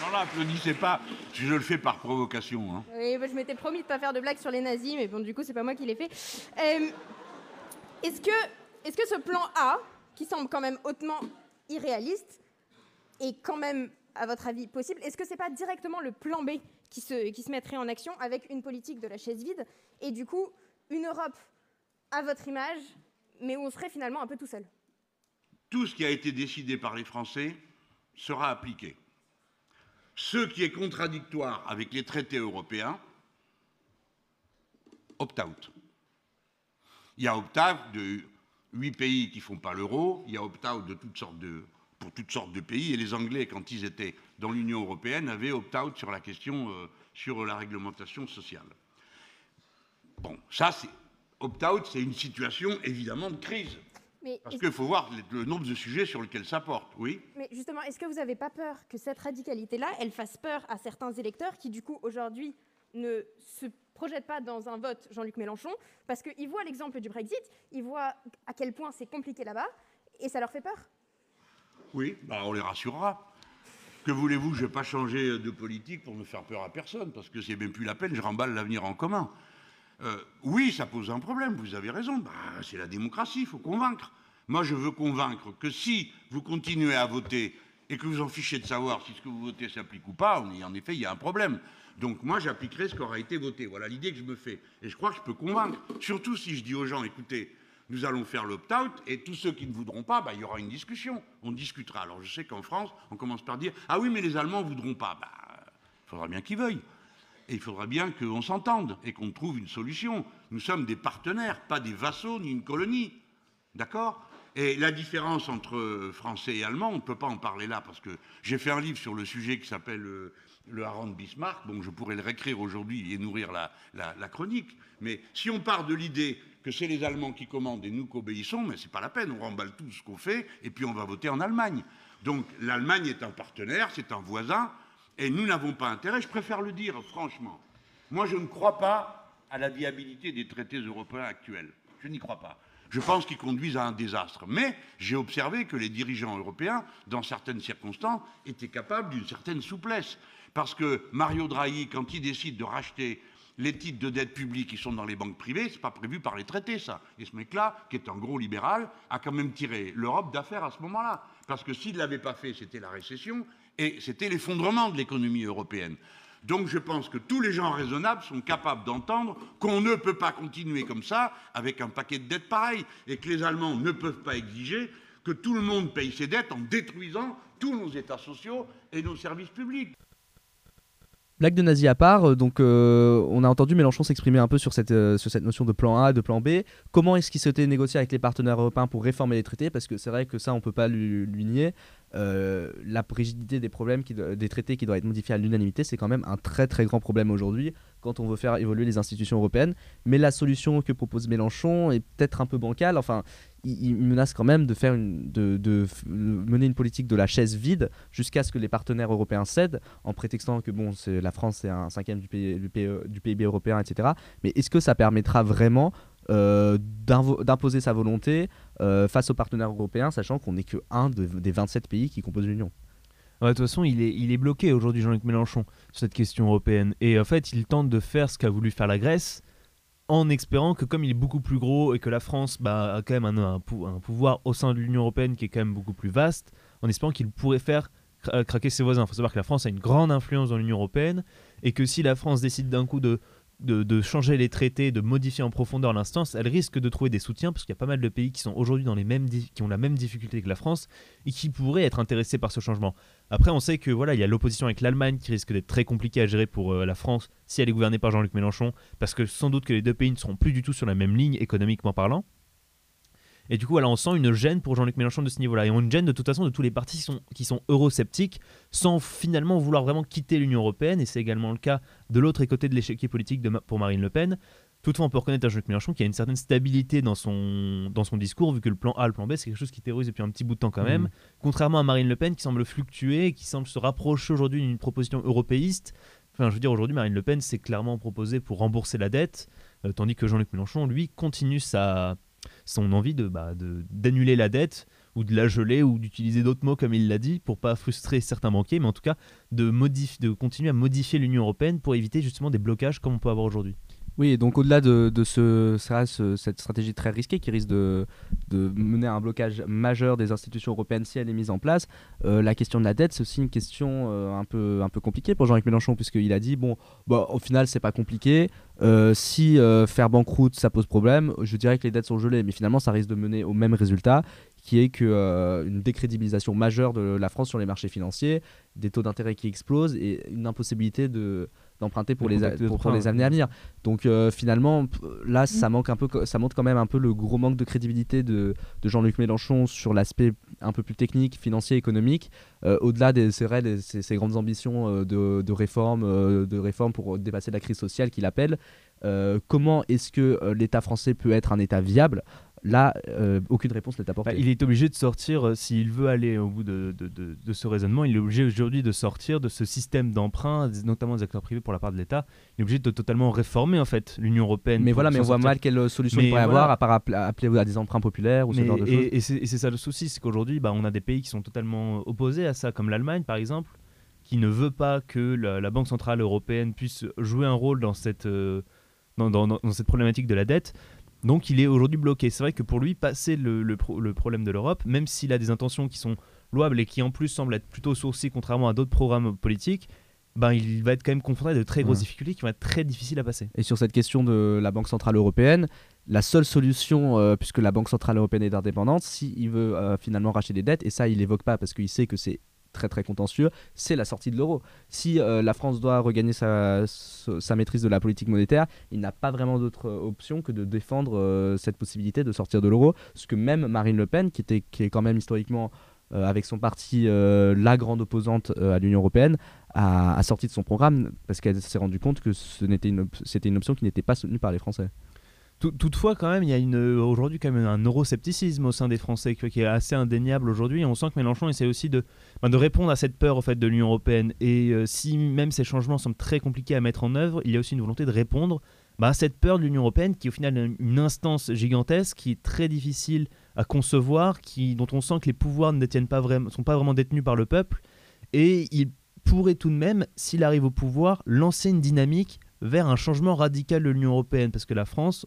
Non, là, applaudissez pas, je le fais par provocation. Hein. Oui, bah, je m'étais promis de ne pas faire de blagues sur les nazis, mais bon, du coup, c'est pas moi qui l'ai fait. Euh, est-ce que, est que ce plan A, qui semble quand même hautement irréaliste, est quand même, à votre avis, possible? Est-ce que c'est pas directement le plan B qui se, qui se mettrait en action avec une politique de la chaise vide et du coup une Europe à votre image, mais où on serait finalement un peu tout seul? Tout ce qui a été décidé par les Français sera appliqué. Ce qui est contradictoire avec les traités européens, opt-out. Il y a opt-out de huit pays qui ne font pas l'euro, il y a opt-out de toutes sortes de, pour toutes sortes de pays, et les Anglais, quand ils étaient dans l'Union européenne, avaient opt-out sur la question, euh, sur la réglementation sociale. Bon, ça, c'est opt-out, c'est une situation évidemment de crise. Parce qu'il faut voir le, nombre de sujets sur lesquels ça porte, oui. Mais justement, est-ce que vous n'avez pas peur que cette radicalité-là, elle fasse peur à certains électeurs qui, du coup, aujourd'hui, ne se projettent pas dans un vote Jean-Luc Mélenchon parce qu'ils voient l'exemple du Brexit, ils voient à quel point c'est compliqué là-bas et ça leur fait peur? Oui, bah on les rassurera. Que voulez-vous, je ne vais pas changer de politique pour me faire peur à personne parce que c'est même plus la peine, je remballe l'avenir en commun. Euh, oui, ça pose un problème, vous avez raison, bah, c'est la démocratie, il faut convaincre. Moi, je veux convaincre que si vous continuez à voter et que vous en fichez de savoir si ce que vous votez s'applique ou pas, en effet, il y a un problème. Donc moi, j'appliquerai ce qui aura été voté. Voilà l'idée que je me fais. Et je crois que je peux convaincre. Surtout si je dis aux gens, écoutez, nous allons faire l'opt-out, et tous ceux qui ne voudront pas, bah, il y aura une discussion. On discutera. Alors je sais qu'en France, on commence par dire, ah oui, mais les Allemands ne voudront pas. Bah, il faudra bien qu'ils veuillent. Et il faudra bien qu'on s'entende et qu'on trouve une solution. Nous sommes des partenaires, pas des vassaux ni une colonie. D'accord? Et la différence entre français et allemand, on ne peut pas en parler là, parce que j'ai fait un livre sur le sujet qui s'appelle euh, Le Haran de Bismarck, donc je pourrais le réécrire aujourd'hui et nourrir la, la, chronique. Mais si on part de l'idée que c'est les Allemands qui commandent et nous qu'obéissons, mais c'est pas la peine, on remballe tout ce qu'on fait et puis on va voter en Allemagne. Donc l'Allemagne est un partenaire, c'est un voisin, et nous n'avons pas intérêt, je préfère le dire franchement. Moi, je ne crois pas à la viabilité des traités européens actuels. Je n'y crois pas. Je pense qu'ils conduisent à un désastre. Mais j'ai observé que les dirigeants européens, dans certaines circonstances, étaient capables d'une certaine souplesse. Parce que Mario Draghi, quand il décide de racheter les titres de dette publique qui sont dans les banques privées, ce n'est pas prévu par les traités, ça. Et ce mec-là, qui est un gros libéral, a quand même tiré l'Europe d'affaires à ce moment-là. Parce que s'il ne l'avait pas fait, c'était la récession et c'était l'effondrement de l'économie européenne. Donc je pense que tous les gens raisonnables sont capables d'entendre qu'on ne peut pas continuer comme ça avec un paquet de dettes pareil et que les Allemands ne peuvent pas exiger que tout le monde paye ses dettes en détruisant tous nos États sociaux et nos services publics. Blague de nazi à part, euh, donc euh, on a entendu Mélenchon s'exprimer un peu sur cette, euh, sur cette notion de plan A, de plan B. Comment est-ce qu'il s'était négocié avec les partenaires européens pour réformer les traités? Parce que c'est vrai que ça, on peut pas lui nier. Euh, la rigidité des problèmes, des traités qui doivent être modifiés à l'unanimité, c'est quand même un très très grand problème aujourd'hui quand on veut faire évoluer les institutions européennes. Mais la solution que propose Mélenchon est peut-être un peu bancale. Enfin, il, menace quand même de, faire de, mener une politique de la chaise vide jusqu'à ce que les partenaires européens cèdent en prétextant que bon, la France c'est un cinquième du, PIB européen, etc. Mais est-ce que ça permettra vraiment d'imposer sa volonté euh, face aux partenaires européens, sachant qu'on n'est que un de- des 27 pays qui composent l'Union de toute façon, il est, bloqué aujourd'hui, Jean-Luc Mélenchon, sur cette question européenne. Et en fait, il tente de faire ce qu'a voulu faire la Grèce, en espérant que comme il est beaucoup plus gros et que la France bah, a quand même un, un pou- un pouvoir au sein de l'Union européenne qui est quand même beaucoup plus vaste, en espérant qu'il pourrait faire cra- craquer ses voisins. Il faut savoir que la France a une grande influence dans l'Union européenne et que si la France décide d'un coup de, de, changer les traités, de modifier en profondeur l'instance, elle risque de trouver des soutiens parce qu'il y a pas mal de pays qui sont aujourd'hui dans les mêmes qui ont la même difficulté que la France et qui pourraient être intéressés par ce changement. Après, on sait que voilà, il y a l'opposition avec l'Allemagne qui risque d'être très compliquée à gérer pour euh, la France si elle est gouvernée par Jean-Luc Mélenchon, parce que sans doute que les deux pays ne seront plus du tout sur la même ligne économiquement parlant. Et du coup, voilà, on sent une gêne pour Jean-Luc Mélenchon de ce niveau-là. Et on une gêne de toute façon de tous les partis qui sont, qui sont eurosceptiques, sans finalement vouloir vraiment quitter l'Union Européenne. Et c'est également le cas de l'autre côté de l'échiquier politique de pour Marine Le Pen. Toutefois, on peut reconnaître à Jean-Luc Mélenchon qu'il y a une certaine stabilité dans son, dans son discours, vu que le plan A, le plan B, c'est quelque chose qui terrorise depuis un petit bout de temps quand même. Mhm. Contrairement à Marine Le Pen qui semble fluctuer, qui semble se rapprocher aujourd'hui d'une proposition européiste. Enfin, je veux dire, aujourd'hui, Marine Le Pen s'est clairement proposée pour rembourser la dette, euh, tandis que Jean-Luc Mélenchon, lui, continue sa, son envie de, bah, de- d'annuler la dette ou de la geler ou d'utiliser d'autres mots comme il l'a dit pour pas frustrer certains banquiers, mais en tout cas de, de continuer à modifier l'Union européenne pour éviter justement des blocages comme on peut avoir aujourd'hui. Oui, et donc au-delà de, cette stratégie très risquée qui risque de, mener à un blocage majeur des institutions européennes si elle est mise en place, euh, la question de la dette, c'est aussi une question euh, un, peu, compliquée pour Jean-Luc Mélenchon, puisqu'il a dit, bon, bah, au final, c'est pas compliqué. Euh, si faire banqueroute, ça pose problème, je dirais que les dettes sont gelées, mais finalement, ça risque de mener au même résultat, qui est que, euh, une décrédibilisation majeure de la France sur les marchés financiers, des taux d'intérêt qui explosent et une impossibilité de d'emprunter pour les, a- pour, les années à venir. Donc euh, finalement, là, ça manque un peu, ça montre quand même un peu le gros manque de crédibilité de, de Jean-Luc Mélenchon sur l'aspect un peu plus technique, financier, économique. Euh, Au-delà des, vrai, des- ces, ces grandes ambitions euh, de, de réforme, euh, de réforme pour dépasser la crise sociale qu'il appelle. Euh, comment est-ce que euh, l'État français peut être un État viable? Là, euh, aucune réponse n'est apportée. Bah, il est obligé de sortir, euh, s'il veut aller au bout de, de- de- de ce raisonnement, il est obligé aujourd'hui de sortir de ce système d'emprunt, notamment des acteurs privés pour la part de l'État. Il est obligé de totalement réformer en fait l'Union européenne. mais voilà, mais on voit mal quelle solution Mais il pourrait voilà. avoir à part appeler, appeler à des emprunts populaires ou ce genre de choses. et, c'est et c'est ça le souci, c'est qu'aujourd'hui, bah, on a des pays qui sont totalement opposés à ça, comme l'Allemagne par exemple, qui ne veut pas que la, la Banque Centrale Européenne puisse jouer un rôle dans cette, euh, dans, dans- dans cette problématique de la dette. Donc il est aujourd'hui bloqué. C'est vrai que pour lui, passer le, le pro- le problème de l'Europe, même s'il a des intentions qui sont louables et qui en plus semblent être plutôt sourcées contrairement à d'autres programmes politiques, ben, il va être quand même confronté à de très grosses Ouais. difficultés qui vont être très difficiles à passer. Et sur cette question de la Banque Centrale Européenne, la seule solution, euh, puisque la Banque Centrale Européenne est indépendante, s'il veut euh, finalement racheter des dettes, et ça il l'évoque pas parce qu'il sait que c'est très très contentieux, c'est la sortie de l'euro. Si euh, la France doit regagner sa, maîtrise de la politique monétaire, il n'a pas vraiment d'autre euh, option que de défendre euh, cette possibilité de sortir de l'euro, ce que même Marine Le Pen, qui, était, est quand même historiquement avec son parti la grande opposante à l'Union européenne, a, sorti de son programme parce qu'elle s'est rendue compte que ce n'était une c'était une option qui n'était pas soutenue par les Français. Tout- Toutefois, quand même, il y a aujourd'hui quand même un euroscepticisme au sein des Français qui est assez indéniable aujourd'hui. On sent que Mélenchon essaie aussi de, ben, de répondre à cette peur au fait, de l'Union européenne. Et euh, si même ces changements semblent très compliqués à mettre en œuvre, il y a aussi une volonté de répondre ben, à cette peur de l'Union européenne qui est au final une- instance gigantesque qui est très difficile à concevoir, qui, dont on sent que les pouvoirs ne pas sont pas vraiment détenus par le peuple. Et il pourrait tout de même, s'il arrive au pouvoir, lancer une dynamique vers un changement radical de l'Union européenne. Parce que la France,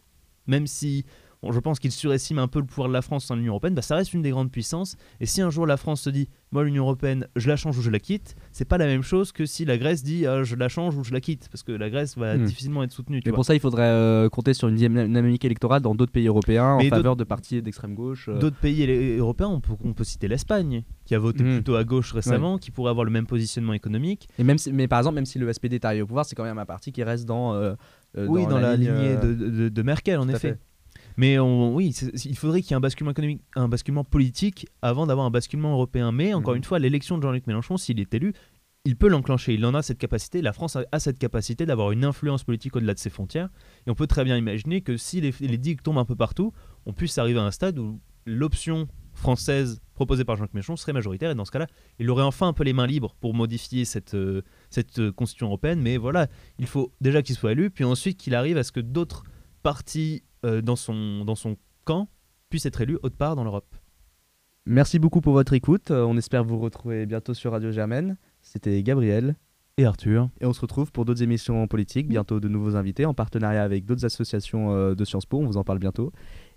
même si bon, je pense qu'il surestime un peu le pouvoir de la France dans l'Union européenne. Bah, ça reste une des grandes puissances. Et si un jour la France se dit, moi l'Union européenne, je la change ou je la quitte, c'est pas la même chose que si la Grèce dit, ah, je la change ou je la quitte, parce que la Grèce va Hmm. difficilement être soutenue. tu Mais vois. pour ça, il faudrait euh, compter sur une dynamique électorale dans d'autres pays européens Mais en faveur de partis d'extrême gauche. euh. D'autres pays européens, on peut, on peut citer l'Espagne, qui a voté Mhm. plutôt à gauche récemment, qui pourrait avoir le même positionnement économique. Et même si- mais par exemple, même si le SPD est arrivé au pouvoir, c'est quand même un parti qui reste dans. euh, euh, oui, dans, la, lignée euh, de, de- de Merkel, en effet. fait. Mais on- oui, il faudrait qu'il y ait un basculement économique, un basculement politique avant d'avoir un basculement européen. Mais encore Mhm. une fois, l'élection de Jean-Luc Mélenchon, s'il est élu, il peut l'enclencher. Il en a cette capacité. La France a, a cette capacité d'avoir une influence politique au-delà de ses frontières. Et on peut très bien imaginer que si les, les digues tombent un peu partout, on puisse arriver à un stade où l'option française proposée par Jean-Luc Mélenchon serait majoritaire. Et dans ce cas-là, il aurait enfin un peu les mains libres pour modifier cette, euh, cette euh, constitution européenne. Mais voilà, il faut déjà qu'il soit élu, puis ensuite qu'il arrive à ce que d'autres partis euh, dans, son, dans son camp puissent être élus autre part dans l'Europe. Merci beaucoup pour votre écoute. Euh, on espère vous retrouver bientôt sur Radio Germaine. C'était Gabriel. Et Arthur. Et on se retrouve pour d'autres émissions en politique, bientôt de nouveaux invités en partenariat avec d'autres associations euh, de Sciences Po, on vous en parle bientôt.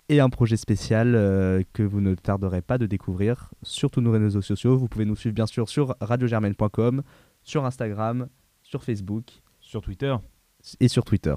Et un projet spécial euh, que vous ne tarderez pas de découvrir sur tous nos réseaux sociaux. Vous pouvez nous suivre bien sûr sur radiogermaine.com, sur Instagram, sur Facebook Sur Twitter. et sur Twitter.